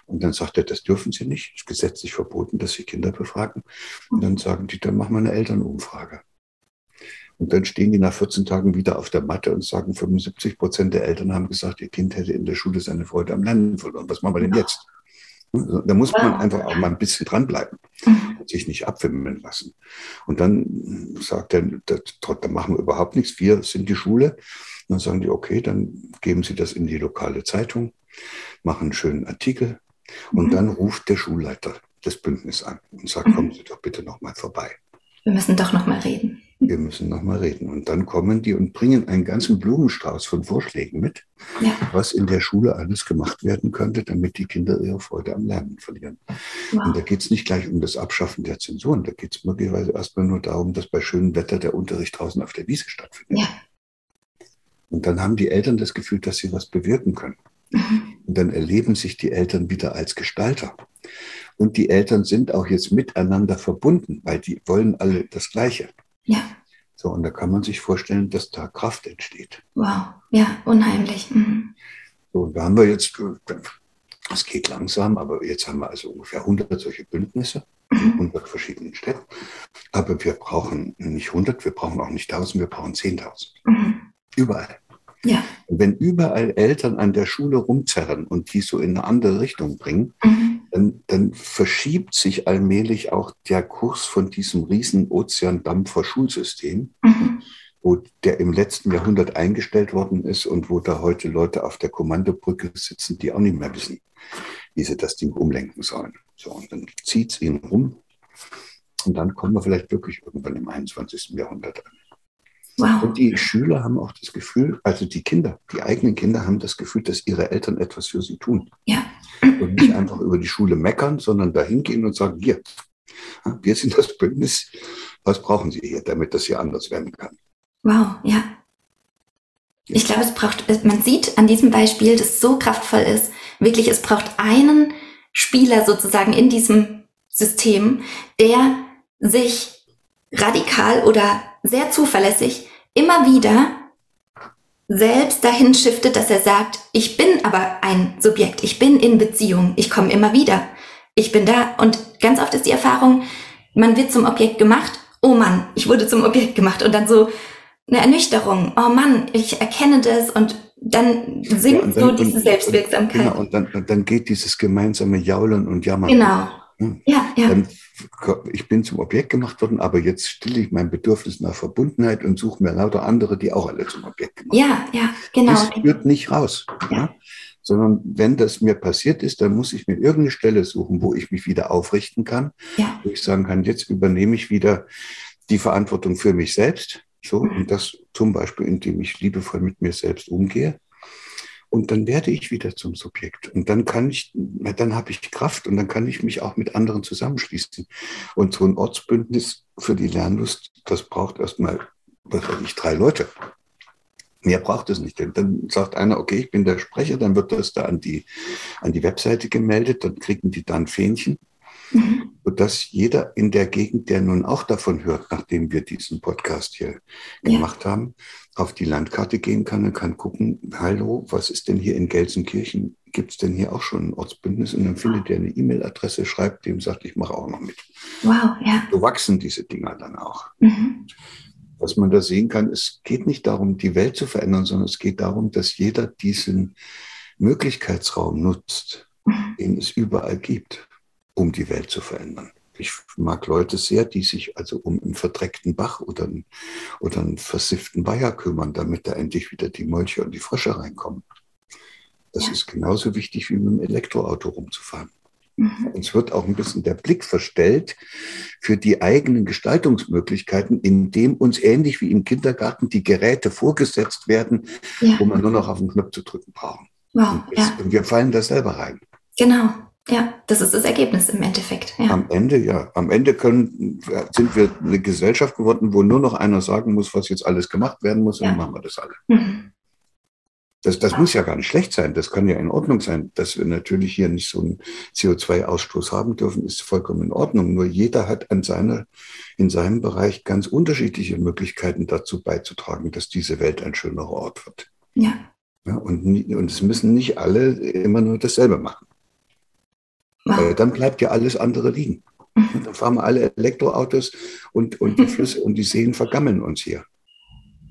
Und dann sagt er, das dürfen sie nicht, es ist gesetzlich verboten, dass sie Kinder befragen. Und dann sagen die, dann machen wir eine Elternumfrage. Und dann stehen die nach 14 Tagen wieder auf der Matte und sagen, 75 Prozent der Eltern haben gesagt, ihr Kind hätte in der Schule seine Freude am Lernen verloren. Was machen wir denn jetzt? Da muss man einfach auch mal ein bisschen dranbleiben mhm. und sich nicht abwimmeln lassen. Und dann sagt er, da machen wir überhaupt nichts, wir sind die Schule. Und dann sagen die, okay, dann geben Sie das in die lokale Zeitung, machen einen schönen Artikel und mhm. dann ruft der Schulleiter das Bündnis an und sagt, mhm. kommen Sie doch bitte nochmal vorbei. Wir müssen doch nochmal reden wir müssen nochmal reden. Und dann kommen die und bringen einen ganzen Blumenstrauß von Vorschlägen mit, ja. was in der Schule alles gemacht werden könnte, damit die Kinder ihre Freude am Lernen verlieren. Wow. Und da geht es nicht gleich um das Abschaffen der Zensuren, da geht es möglicherweise erstmal nur darum, dass bei schönem Wetter der Unterricht draußen auf der Wiese stattfindet. Ja. Und dann haben die Eltern das Gefühl, dass sie was bewirken können. Mhm. Und dann erleben sich die Eltern wieder als Gestalter. Und die Eltern sind auch jetzt miteinander verbunden, weil die wollen alle das Gleiche. Ja. So, und da kann man sich vorstellen, dass da Kraft entsteht. Wow, ja, unheimlich. Mhm. So, und da haben wir jetzt, es geht langsam, aber jetzt haben wir also ungefähr 100 solche Bündnisse in 100 mhm. verschiedenen Städten. Aber wir brauchen nicht 100, wir brauchen auch nicht 1000, wir brauchen 10.000. Mhm. Überall. Ja. Und wenn überall Eltern an der Schule rumzerren und die so in eine andere Richtung bringen, mhm. Dann, dann, verschiebt sich allmählich auch der Kurs von diesem riesen Ozeandampfer Schulsystem, mhm. wo der im letzten Jahrhundert eingestellt worden ist und wo da heute Leute auf der Kommandobrücke sitzen, die auch nicht mehr wissen, wie sie das Ding umlenken sollen. So, und dann zieht es ihn rum und dann kommen wir vielleicht wirklich irgendwann im 21. Jahrhundert an. Wow. Und die Schüler haben auch das Gefühl, also die Kinder, die eigenen Kinder haben das Gefühl, dass ihre Eltern etwas für sie tun. Ja. Und nicht einfach über die Schule meckern, sondern dahin gehen und sagen, hier, wir sind das Bündnis, was brauchen Sie hier, damit das hier anders werden kann? Wow, ja. Ich glaube, es braucht, man sieht an diesem Beispiel, dass es so kraftvoll ist, wirklich, es braucht einen Spieler sozusagen in diesem System, der sich radikal oder sehr zuverlässig immer wieder selbst dahin shiftet, dass er sagt, ich bin aber ein Subjekt, ich bin in Beziehung, ich komme immer wieder, ich bin da. Und ganz oft ist die Erfahrung, man wird zum Objekt gemacht, oh Mann, ich wurde zum Objekt gemacht und dann so eine Ernüchterung, oh Mann, ich erkenne das und dann sinkt ja, so diese und, Selbstwirksamkeit. Genau, und dann, dann geht dieses gemeinsame Jaulen und Jammern. Genau. Hm. Ja, ja. Dann ich bin zum Objekt gemacht worden, aber jetzt stille ich mein Bedürfnis nach Verbundenheit und suche mir lauter andere, die auch alle zum Objekt gemacht Ja, ja, genau. Das führt nicht raus. Ja. ja. Sondern wenn das mir passiert ist, dann muss ich mir irgendeine Stelle suchen, wo ich mich wieder aufrichten kann, ja. wo ich sagen kann, jetzt übernehme ich wieder die Verantwortung für mich selbst. So, mhm. und das zum Beispiel, indem ich liebevoll mit mir selbst umgehe. Und dann werde ich wieder zum Subjekt. Und dann kann ich, dann habe ich Kraft und dann kann ich mich auch mit anderen zusammenschließen. Und so ein Ortsbündnis für die Lernlust, das braucht erstmal, was weiß ich, drei Leute. Mehr braucht es nicht. Denn dann sagt einer, okay, ich bin der Sprecher, dann wird das da an die, an die Webseite gemeldet, dann kriegen die dann Fähnchen. Mhm. Sodass jeder in der Gegend, der nun auch davon hört, nachdem wir diesen Podcast hier ja. gemacht haben, auf die Landkarte gehen kann und kann gucken, hallo, was ist denn hier in Gelsenkirchen? Gibt es denn hier auch schon ein Ortsbündnis? Und dann findet er eine E-Mail-Adresse, schreibt dem, sagt, ich mache auch noch mit. Wow, ja. So wachsen diese Dinger dann auch. Mhm. Was man da sehen kann, es geht nicht darum, die Welt zu verändern, sondern es geht darum, dass jeder diesen Möglichkeitsraum nutzt, mhm. den es überall gibt, um die Welt zu verändern. Ich mag Leute sehr, die sich also um einen verdreckten Bach oder einen, oder einen versifften Weiher kümmern, damit da endlich wieder die Molche und die Frösche reinkommen. Das ja. ist genauso wichtig wie mit dem Elektroauto rumzufahren. Mhm. Uns wird auch ein bisschen der Blick verstellt für die eigenen Gestaltungsmöglichkeiten, indem uns ähnlich wie im Kindergarten die Geräte vorgesetzt werden, ja. wo man nur noch auf den Knopf zu drücken braucht. Wow, und, ja. und wir fallen da selber rein. Genau. Ja, das ist das Ergebnis im Endeffekt. Ja. Am Ende, ja. Am Ende können, sind wir eine Gesellschaft geworden, wo nur noch einer sagen muss, was jetzt alles gemacht werden muss, ja. und dann machen wir das alle. Mhm. Das, das muss ja gar nicht schlecht sein. Das kann ja in Ordnung sein. Dass wir natürlich hier nicht so einen CO2-Ausstoß haben dürfen, ist vollkommen in Ordnung. Nur jeder hat an seiner, in seinem Bereich ganz unterschiedliche Möglichkeiten dazu beizutragen, dass diese Welt ein schönerer Ort wird. Ja. ja und, und es müssen nicht alle immer nur dasselbe machen. Äh, dann bleibt ja alles andere liegen. Mhm. Dann fahren wir alle Elektroautos und, und die mhm. Flüsse und die Seen vergammeln uns hier.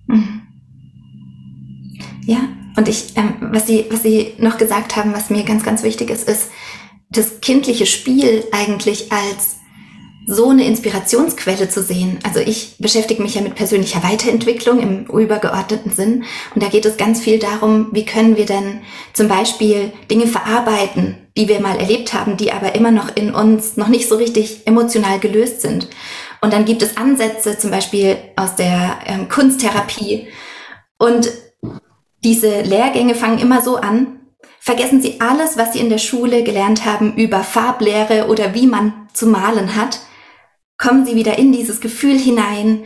Mhm. Ja, und ich, ähm, was, Sie, was Sie noch gesagt haben, was mir ganz, ganz wichtig ist, ist das kindliche Spiel eigentlich als so eine Inspirationsquelle zu sehen. Also ich beschäftige mich ja mit persönlicher Weiterentwicklung im übergeordneten Sinn. Und da geht es ganz viel darum, wie können wir denn zum Beispiel Dinge verarbeiten, die wir mal erlebt haben, die aber immer noch in uns noch nicht so richtig emotional gelöst sind. Und dann gibt es Ansätze zum Beispiel aus der ähm, Kunsttherapie. Und diese Lehrgänge fangen immer so an, vergessen Sie alles, was Sie in der Schule gelernt haben über Farblehre oder wie man zu malen hat kommen Sie wieder in dieses Gefühl hinein,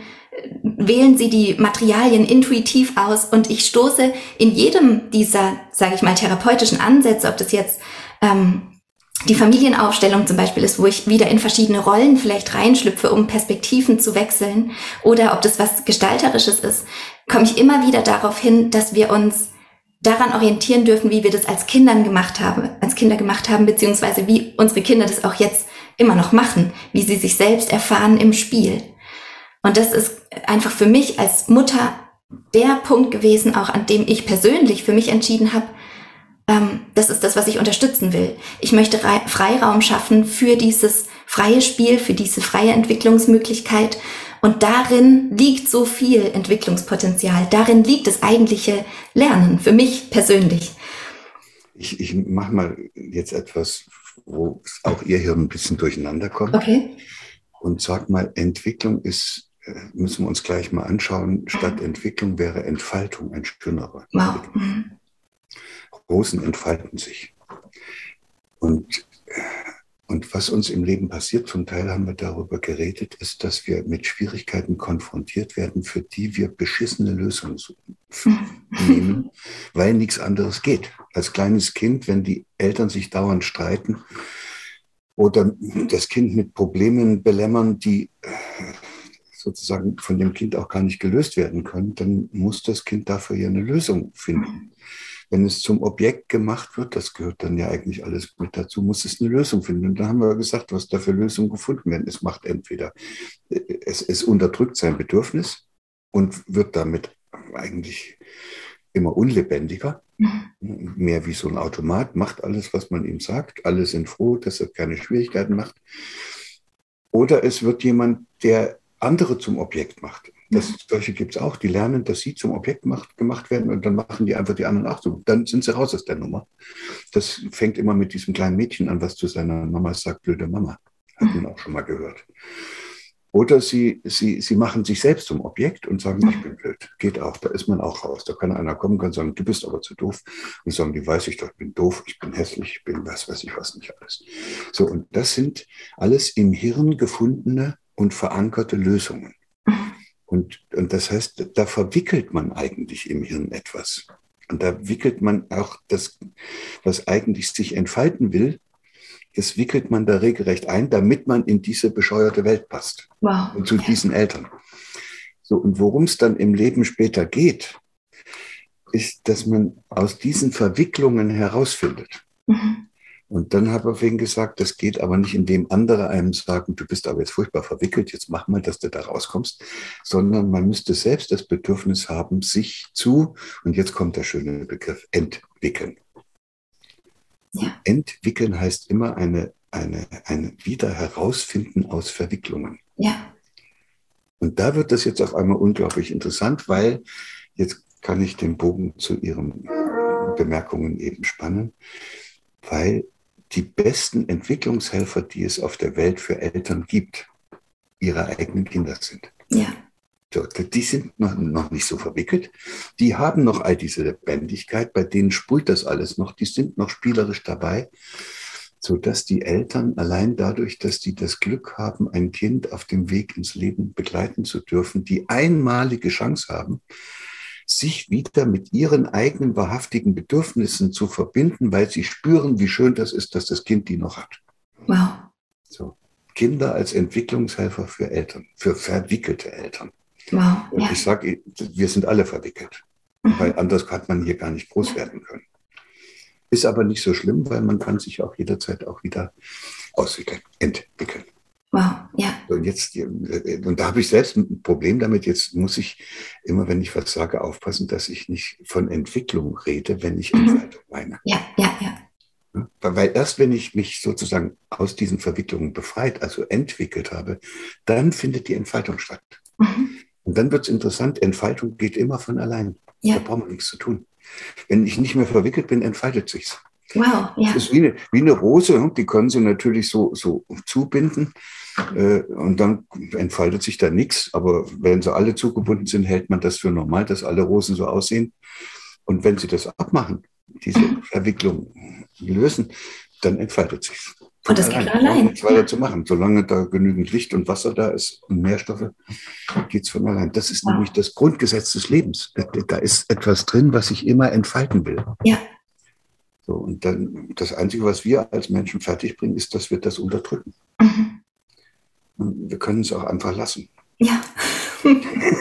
wählen sie die Materialien intuitiv aus und ich stoße in jedem dieser, sage ich mal, therapeutischen Ansätze, ob das jetzt ähm, die Familienaufstellung zum Beispiel ist, wo ich wieder in verschiedene Rollen vielleicht reinschlüpfe, um Perspektiven zu wechseln, oder ob das was Gestalterisches ist, komme ich immer wieder darauf hin, dass wir uns daran orientieren dürfen, wie wir das als Kindern gemacht haben, als Kinder gemacht haben, beziehungsweise wie unsere Kinder das auch jetzt immer noch machen, wie sie sich selbst erfahren im Spiel. Und das ist einfach für mich als Mutter der Punkt gewesen, auch an dem ich persönlich für mich entschieden habe, ähm, das ist das, was ich unterstützen will. Ich möchte Freiraum schaffen für dieses freie Spiel, für diese freie Entwicklungsmöglichkeit. Und darin liegt so viel Entwicklungspotenzial. Darin liegt das eigentliche Lernen für mich persönlich. Ich, ich mache mal jetzt etwas, wo auch ihr hier ein bisschen durcheinander kommt. Okay. Und sag mal, Entwicklung ist äh, müssen wir uns gleich mal anschauen. Statt mhm. Entwicklung wäre Entfaltung ein schönerer. Wow. Mhm. Rosen entfalten sich. Und, und was uns im Leben passiert, zum Teil haben wir darüber geredet, ist, dass wir mit Schwierigkeiten konfrontiert werden, für die wir beschissene Lösungen nehmen, weil nichts anderes geht. Als kleines Kind, wenn die Eltern sich dauernd streiten oder das Kind mit Problemen belämmern, die sozusagen von dem Kind auch gar nicht gelöst werden können, dann muss das Kind dafür ja eine Lösung finden. Wenn es zum Objekt gemacht wird, das gehört dann ja eigentlich alles mit dazu, muss es eine Lösung finden. Und da haben wir gesagt, was da für Lösungen gefunden werden. Es macht entweder, es, es unterdrückt sein Bedürfnis und wird damit eigentlich immer unlebendiger. Mehr wie so ein Automat, macht alles, was man ihm sagt, alle sind froh, dass er keine Schwierigkeiten macht. Oder es wird jemand, der andere zum Objekt macht. Das, solche gibt es auch, die lernen, dass sie zum Objekt macht, gemacht werden und dann machen die einfach die anderen auch so. Dann sind sie raus aus der Nummer. Das fängt immer mit diesem kleinen Mädchen an, was zu seiner Mama sagt, blöde Mama. Hat man auch schon mal gehört. Oder sie, sie, sie machen sich selbst zum Objekt und sagen, ich bin blöd. Geht auch, da ist man auch raus. Da kann einer kommen und sagen, du bist aber zu doof. Und sagen, die weiß ich doch, ich bin doof, ich bin hässlich, ich bin was weiß ich was nicht alles. So, und das sind alles im Hirn gefundene und verankerte Lösungen. Und, und das heißt, da verwickelt man eigentlich im Hirn etwas. Und da wickelt man auch das, was eigentlich sich entfalten will, das wickelt man da regelrecht ein, damit man in diese bescheuerte Welt passt. Wow. Und zu diesen Eltern. So, und worum es dann im Leben später geht, ist, dass man aus diesen Verwicklungen herausfindet. Mhm. Und dann habe ich gesagt, das geht aber nicht, indem andere einem sagen, du bist aber jetzt furchtbar verwickelt, jetzt mach mal, dass du da rauskommst, sondern man müsste selbst das Bedürfnis haben, sich zu, und jetzt kommt der schöne Begriff, entwickeln. Ja. Entwickeln heißt immer eine, eine, ein Wieder herausfinden aus Verwicklungen. Ja. Und da wird das jetzt auf einmal unglaublich interessant, weil jetzt kann ich den Bogen zu Ihren Bemerkungen eben spannen, weil die besten Entwicklungshelfer, die es auf der Welt für Eltern gibt, ihre eigenen Kinder sind. Ja. Die sind noch, noch nicht so verwickelt. Die haben noch all diese Lebendigkeit, bei denen sprüht das alles noch, die sind noch spielerisch dabei, sodass die Eltern allein dadurch, dass die das Glück haben, ein Kind auf dem Weg ins Leben begleiten zu dürfen, die einmalige Chance haben, sich wieder mit ihren eigenen wahrhaftigen Bedürfnissen zu verbinden, weil sie spüren, wie schön das ist, dass das Kind die noch hat. Wow. So. Kinder als Entwicklungshelfer für Eltern, für verwickelte Eltern. Wow. Und ja. ich sage, wir sind alle verwickelt, mhm. weil anders hat man hier gar nicht groß werden können. Ist aber nicht so schlimm, weil man kann sich auch jederzeit auch wieder auswickeln, entwickeln. Wow, ja. Und jetzt, und da habe ich selbst ein Problem damit. Jetzt muss ich immer, wenn ich was sage, aufpassen, dass ich nicht von Entwicklung rede, wenn ich mhm. Entfaltung meine. Ja, ja, ja. Weil erst wenn ich mich sozusagen aus diesen Verwicklungen befreit, also entwickelt habe, dann findet die Entfaltung statt. Mhm. Und dann wird es interessant, Entfaltung geht immer von allein. Ja. Da braucht man nichts zu tun. Wenn ich nicht mehr verwickelt bin, entfaltet sich's. Wow, ja. Das ist wie eine, wie eine Rose, die können sie natürlich so, so zubinden äh, und dann entfaltet sich da nichts. Aber wenn sie alle zugebunden sind, hält man das für normal, dass alle Rosen so aussehen. Und wenn sie das abmachen, diese mhm. Verwicklung lösen, dann entfaltet sich Und das geht allein. Nichts weiter zu machen. Solange da genügend Licht und Wasser da ist und Nährstoffe, geht es von allein. Das ist ja. nämlich das Grundgesetz des Lebens. Da ist etwas drin, was ich immer entfalten will. Ja. So, und dann das Einzige, was wir als Menschen fertigbringen, ist, dass wir das unterdrücken. Mhm. Wir können es auch einfach lassen. Ja.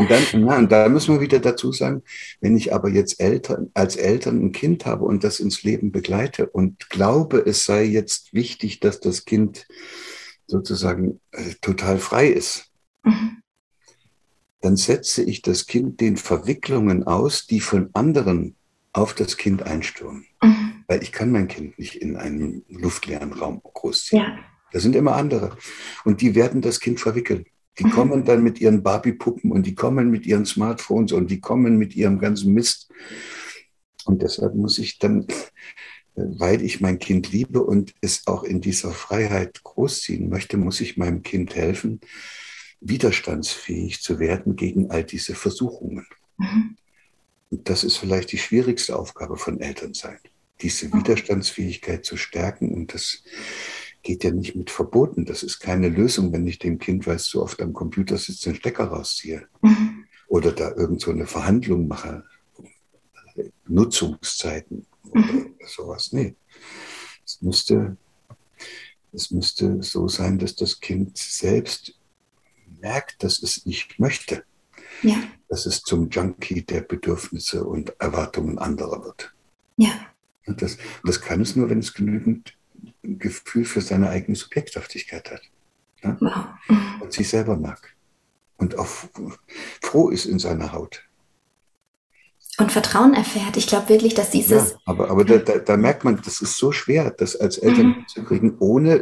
und, dann, na, und da müssen wir wieder dazu sagen, wenn ich aber jetzt Eltern, als Eltern ein Kind habe und das ins Leben begleite und glaube, es sei jetzt wichtig, dass das Kind sozusagen äh, total frei ist, mhm. dann setze ich das Kind den Verwicklungen aus, die von anderen auf das Kind einstürmen. Mhm. Weil ich kann mein Kind nicht in einen luftleeren Raum großziehen. Ja. Da sind immer andere. Und die werden das Kind verwickeln. Die kommen dann mit ihren Barbie-Puppen und die kommen mit ihren Smartphones und die kommen mit ihrem ganzen Mist. Und deshalb muss ich dann, weil ich mein Kind liebe und es auch in dieser Freiheit großziehen möchte, muss ich meinem Kind helfen, widerstandsfähig zu werden gegen all diese Versuchungen. Mhm. Und das ist vielleicht die schwierigste Aufgabe von Elternsein, diese mhm. Widerstandsfähigkeit zu stärken. Und das geht ja nicht mit Verboten. Das ist keine Lösung, wenn ich dem Kind, weil es so oft am Computer sitzt, den Stecker rausziehe. Mhm. Oder da irgend so eine Verhandlung mache. Nutzungszeiten oder mhm. sowas. Nee. Es müsste, es müsste so sein, dass das Kind selbst merkt, dass es nicht möchte ja. dass es zum Junkie der Bedürfnisse und Erwartungen anderer wird. Ja. Und das, das kann es nur, wenn es genügend Gefühl für seine eigene Subjekthaftigkeit hat. Ja? Wow. Und sich selber mag. Und auch froh ist in seiner Haut. Und Vertrauen erfährt. Ich glaube wirklich, dass dieses. Ja, aber aber da, da, da, merkt man, das ist so schwer, das als Eltern mhm. zu kriegen, ohne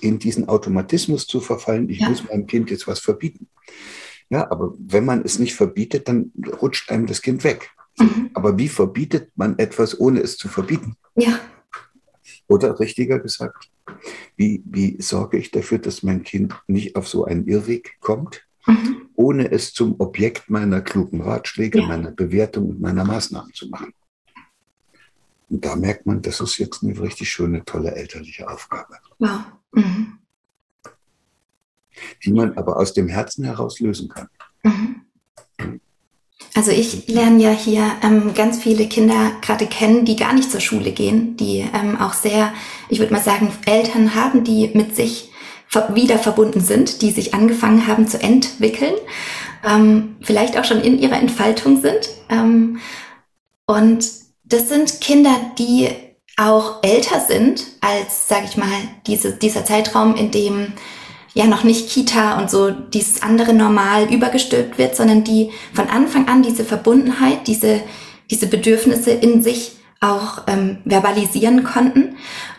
in diesen Automatismus zu verfallen, ich ja. muss meinem Kind jetzt was verbieten. Ja, aber wenn man es nicht verbietet, dann rutscht einem das Kind weg. Mhm. Aber wie verbietet man etwas, ohne es zu verbieten? Ja. Oder richtiger gesagt, wie, wie sorge ich dafür, dass mein Kind nicht auf so einen Irrweg kommt, mhm. ohne es zum Objekt meiner klugen Ratschläge, ja. meiner Bewertung und meiner Maßnahmen zu machen? Und da merkt man, das ist jetzt eine richtig schöne, tolle elterliche Aufgabe. Wow. Mhm die man aber aus dem Herzen heraus lösen kann. Mhm. Also ich lerne ja hier ähm, ganz viele Kinder gerade kennen, die gar nicht zur Schule gehen, die ähm, auch sehr, ich würde mal sagen, Eltern haben, die mit sich wieder verbunden sind, die sich angefangen haben zu entwickeln, ähm, vielleicht auch schon in ihrer Entfaltung sind. Ähm, und das sind Kinder, die auch älter sind als, sage ich mal, diese, dieser Zeitraum, in dem ja noch nicht Kita und so dieses andere normal übergestülpt wird, sondern die von Anfang an diese Verbundenheit, diese, diese Bedürfnisse in sich auch ähm, verbalisieren konnten.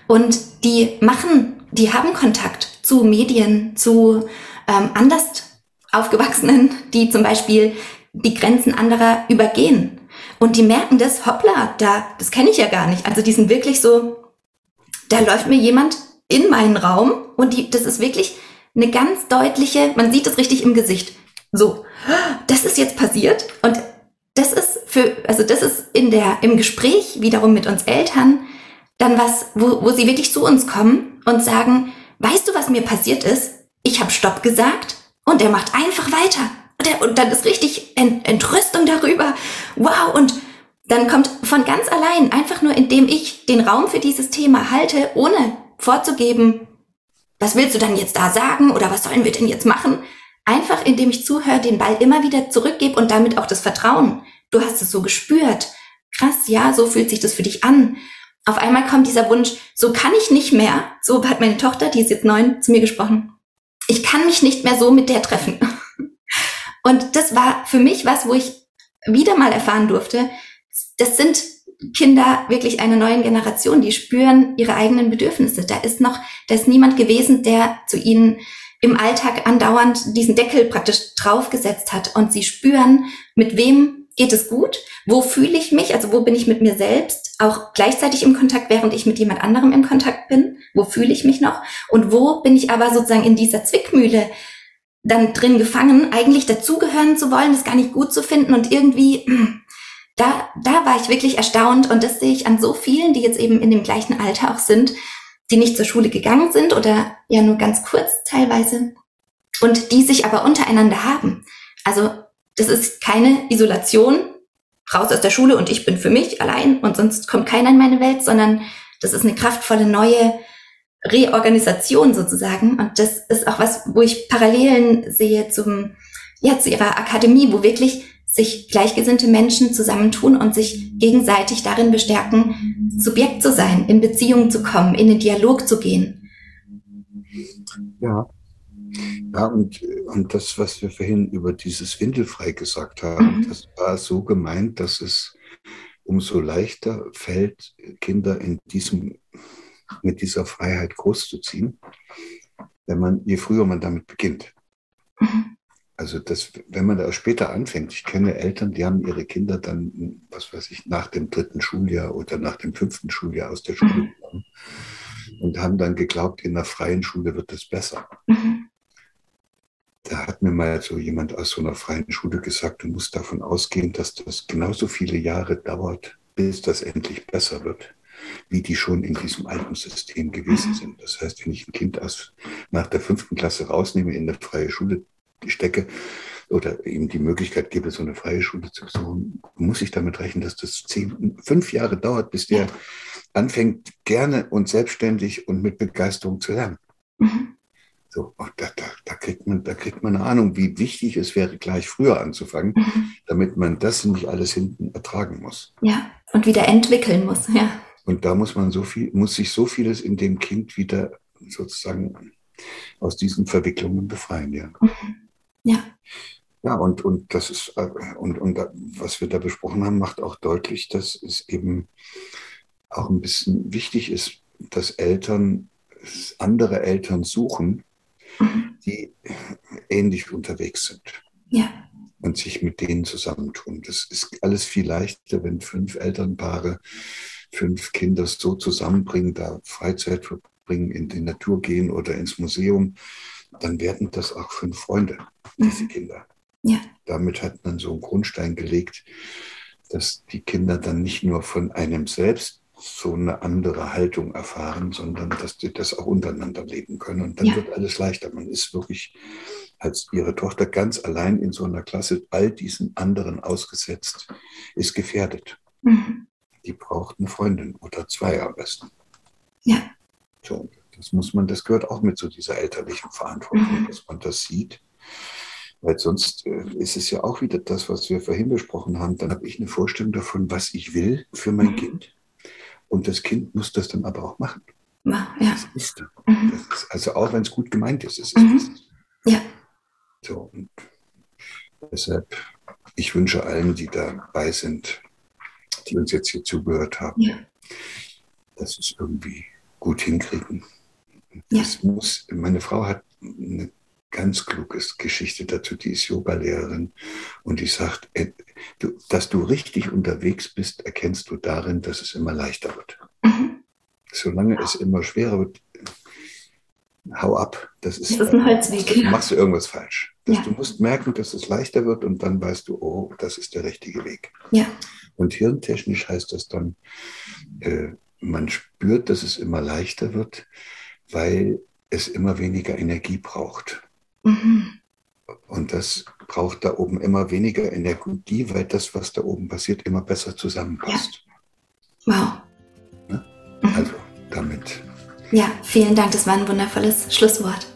Und die machen, die haben Kontakt zu Medien, zu ähm, anders Aufgewachsenen, die zum Beispiel die Grenzen anderer übergehen. Und die merken das, hoppla, da, das kenne ich ja gar nicht. Also die sind wirklich so, da läuft mir jemand in meinen Raum und die, das ist wirklich eine ganz deutliche, man sieht es richtig im Gesicht. So, das ist jetzt passiert und das ist für, also das ist in der, im Gespräch wiederum mit uns Eltern dann was, wo, wo sie wirklich zu uns kommen und sagen, weißt du, was mir passiert ist? Ich habe Stopp gesagt und er macht einfach weiter. Und, der, und dann ist richtig Ent, Entrüstung darüber. Wow, und dann kommt von ganz allein, einfach nur indem ich den Raum für dieses Thema halte, ohne vorzugeben, was willst du dann jetzt da sagen oder was sollen wir denn jetzt machen? Einfach indem ich zuhöre, den Ball immer wieder zurückgebe und damit auch das Vertrauen. Du hast es so gespürt. Krass, ja, so fühlt sich das für dich an. Auf einmal kommt dieser Wunsch, so kann ich nicht mehr, so hat meine Tochter, die ist jetzt neun, zu mir gesprochen, ich kann mich nicht mehr so mit der treffen. Und das war für mich was, wo ich wieder mal erfahren durfte, das sind Kinder wirklich einer neuen Generation, die spüren ihre eigenen Bedürfnisse. Da ist noch, da ist niemand gewesen, der zu ihnen im Alltag andauernd diesen Deckel praktisch draufgesetzt hat. Und sie spüren, mit wem geht es gut, wo fühle ich mich, also wo bin ich mit mir selbst, auch gleichzeitig im Kontakt, während ich mit jemand anderem im Kontakt bin, wo fühle ich mich noch? Und wo bin ich aber sozusagen in dieser Zwickmühle dann drin gefangen, eigentlich dazugehören zu wollen, das gar nicht gut zu finden und irgendwie da, da war ich wirklich erstaunt und das sehe ich an so vielen, die jetzt eben in dem gleichen Alter auch sind, die nicht zur Schule gegangen sind oder ja nur ganz kurz teilweise und die sich aber untereinander haben. Also das ist keine Isolation, raus aus der Schule und ich bin für mich allein und sonst kommt keiner in meine Welt, sondern das ist eine kraftvolle neue Reorganisation sozusagen. Und das ist auch was, wo ich Parallelen sehe zum, ja, zu ihrer Akademie, wo wirklich sich gleichgesinnte Menschen zusammentun und sich gegenseitig darin bestärken, Subjekt zu sein, in Beziehung zu kommen, in den Dialog zu gehen. Ja. Ja, und, und das, was wir vorhin über dieses Windelfrei gesagt haben, mhm. das war so gemeint, dass es umso leichter fällt, Kinder in diesem, mit dieser Freiheit großzuziehen, wenn man, je früher man damit beginnt. Mhm. Also das, wenn man da später anfängt, ich kenne Eltern, die haben ihre Kinder dann, was weiß ich, nach dem dritten Schuljahr oder nach dem fünften Schuljahr aus der Schule mhm. genommen und haben dann geglaubt, in einer freien Schule wird es besser. Mhm. Da hat mir mal so jemand aus so einer freien Schule gesagt, du musst davon ausgehen, dass das genauso viele Jahre dauert, bis das endlich besser wird, wie die schon in diesem alten System gewesen mhm. sind. Das heißt, wenn ich ein Kind aus, nach der fünften Klasse rausnehme, in eine freie Schule stecke oder ihm die Möglichkeit gebe, so eine freie Schule zu besuchen, muss ich damit rechnen, dass das zehn, fünf Jahre dauert, bis der anfängt, gerne und selbstständig und mit Begeisterung zu lernen. Mhm. So, da, da, da, kriegt man, da kriegt man eine Ahnung, wie wichtig es wäre, gleich früher anzufangen, mhm. damit man das nicht alles hinten ertragen muss. Ja, und wieder entwickeln muss, ja. Und da muss man so viel, muss sich so vieles in dem Kind wieder sozusagen aus diesen Verwicklungen befreien, ja. Mhm. Ja. Ja, und, und das ist, äh, und, und was wir da besprochen haben, macht auch deutlich, dass es eben auch ein bisschen wichtig ist, dass Eltern andere Eltern suchen, Mhm. die ähnlich unterwegs sind. Ja. Und sich mit denen zusammentun. Das ist alles viel leichter, wenn fünf Elternpaare fünf Kinder so zusammenbringen, da Freizeit verbringen, in die Natur gehen oder ins Museum, dann werden das auch fünf Freunde, diese mhm. Kinder. Ja. Damit hat man so einen Grundstein gelegt, dass die Kinder dann nicht nur von einem selbst so eine andere Haltung erfahren, sondern dass die das auch untereinander leben können. Und dann ja. wird alles leichter. Man ist wirklich als ihre Tochter ganz allein in so einer Klasse all diesen anderen ausgesetzt, ist gefährdet. Mhm. Die braucht eine Freundin oder zwei am besten. Ja. So, das muss man, das gehört auch mit zu dieser elterlichen Verantwortung, mhm. dass man das sieht. Weil sonst äh, ist es ja auch wieder das, was wir vorhin besprochen haben. Dann habe ich eine Vorstellung davon, was ich will für mein mhm. Kind. Und das Kind muss das dann aber auch machen. Ja. Das ist, mhm. das ist also auch wenn es gut gemeint ist, ist es mhm. Ja. So, und deshalb, ich wünsche allen, die dabei sind, die uns jetzt hier zugehört haben, ja. dass es irgendwie gut hinkriegen. Ja. muss, meine Frau hat eine ganz kluge Geschichte dazu, die ist Yoga-Lehrerin und die sagt, äh, dass du richtig unterwegs bist, erkennst du darin, dass es immer leichter wird. Mhm. Solange es immer schwerer wird, hau ab. Das ist, das ist ein Holzweg. Machst du irgendwas falsch. Ja. Du musst merken, dass es leichter wird und dann weißt du, oh, das ist der richtige Weg. Ja. Und hirntechnisch heißt das dann, äh, man spürt, dass es immer leichter wird, weil es immer weniger Energie braucht. Mhm. Und das braucht da oben immer weniger Energie, weil das, was da oben passiert, immer besser zusammenpasst. Ja. Wow. Ne? Also damit. Ja, vielen Dank. Das war ein wundervolles Schlusswort.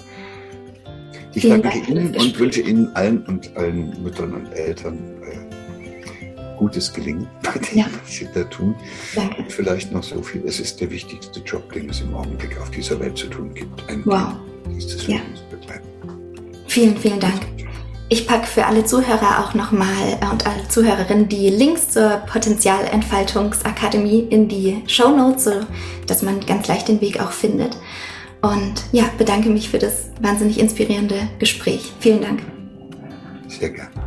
Ich vielen danke Dank Ihnen und wünsche Ihnen allen und allen Müttern und Eltern äh, gutes Gelingen bei dem, ja. was Sie da tun. Danke. Und vielleicht noch so viel. Es ist der wichtigste Job, den es im Augenblick auf dieser Welt zu tun gibt. Ein wow. Kind ja. begleiten. Vielen, vielen Dank. Ich packe für alle Zuhörer auch nochmal äh, und alle Zuhörerinnen die Links zur Potenzialentfaltungsakademie in die Show Notes, so dass man ganz leicht den Weg auch findet. Und ja, bedanke mich für das wahnsinnig inspirierende Gespräch. Vielen Dank. Sehr gerne.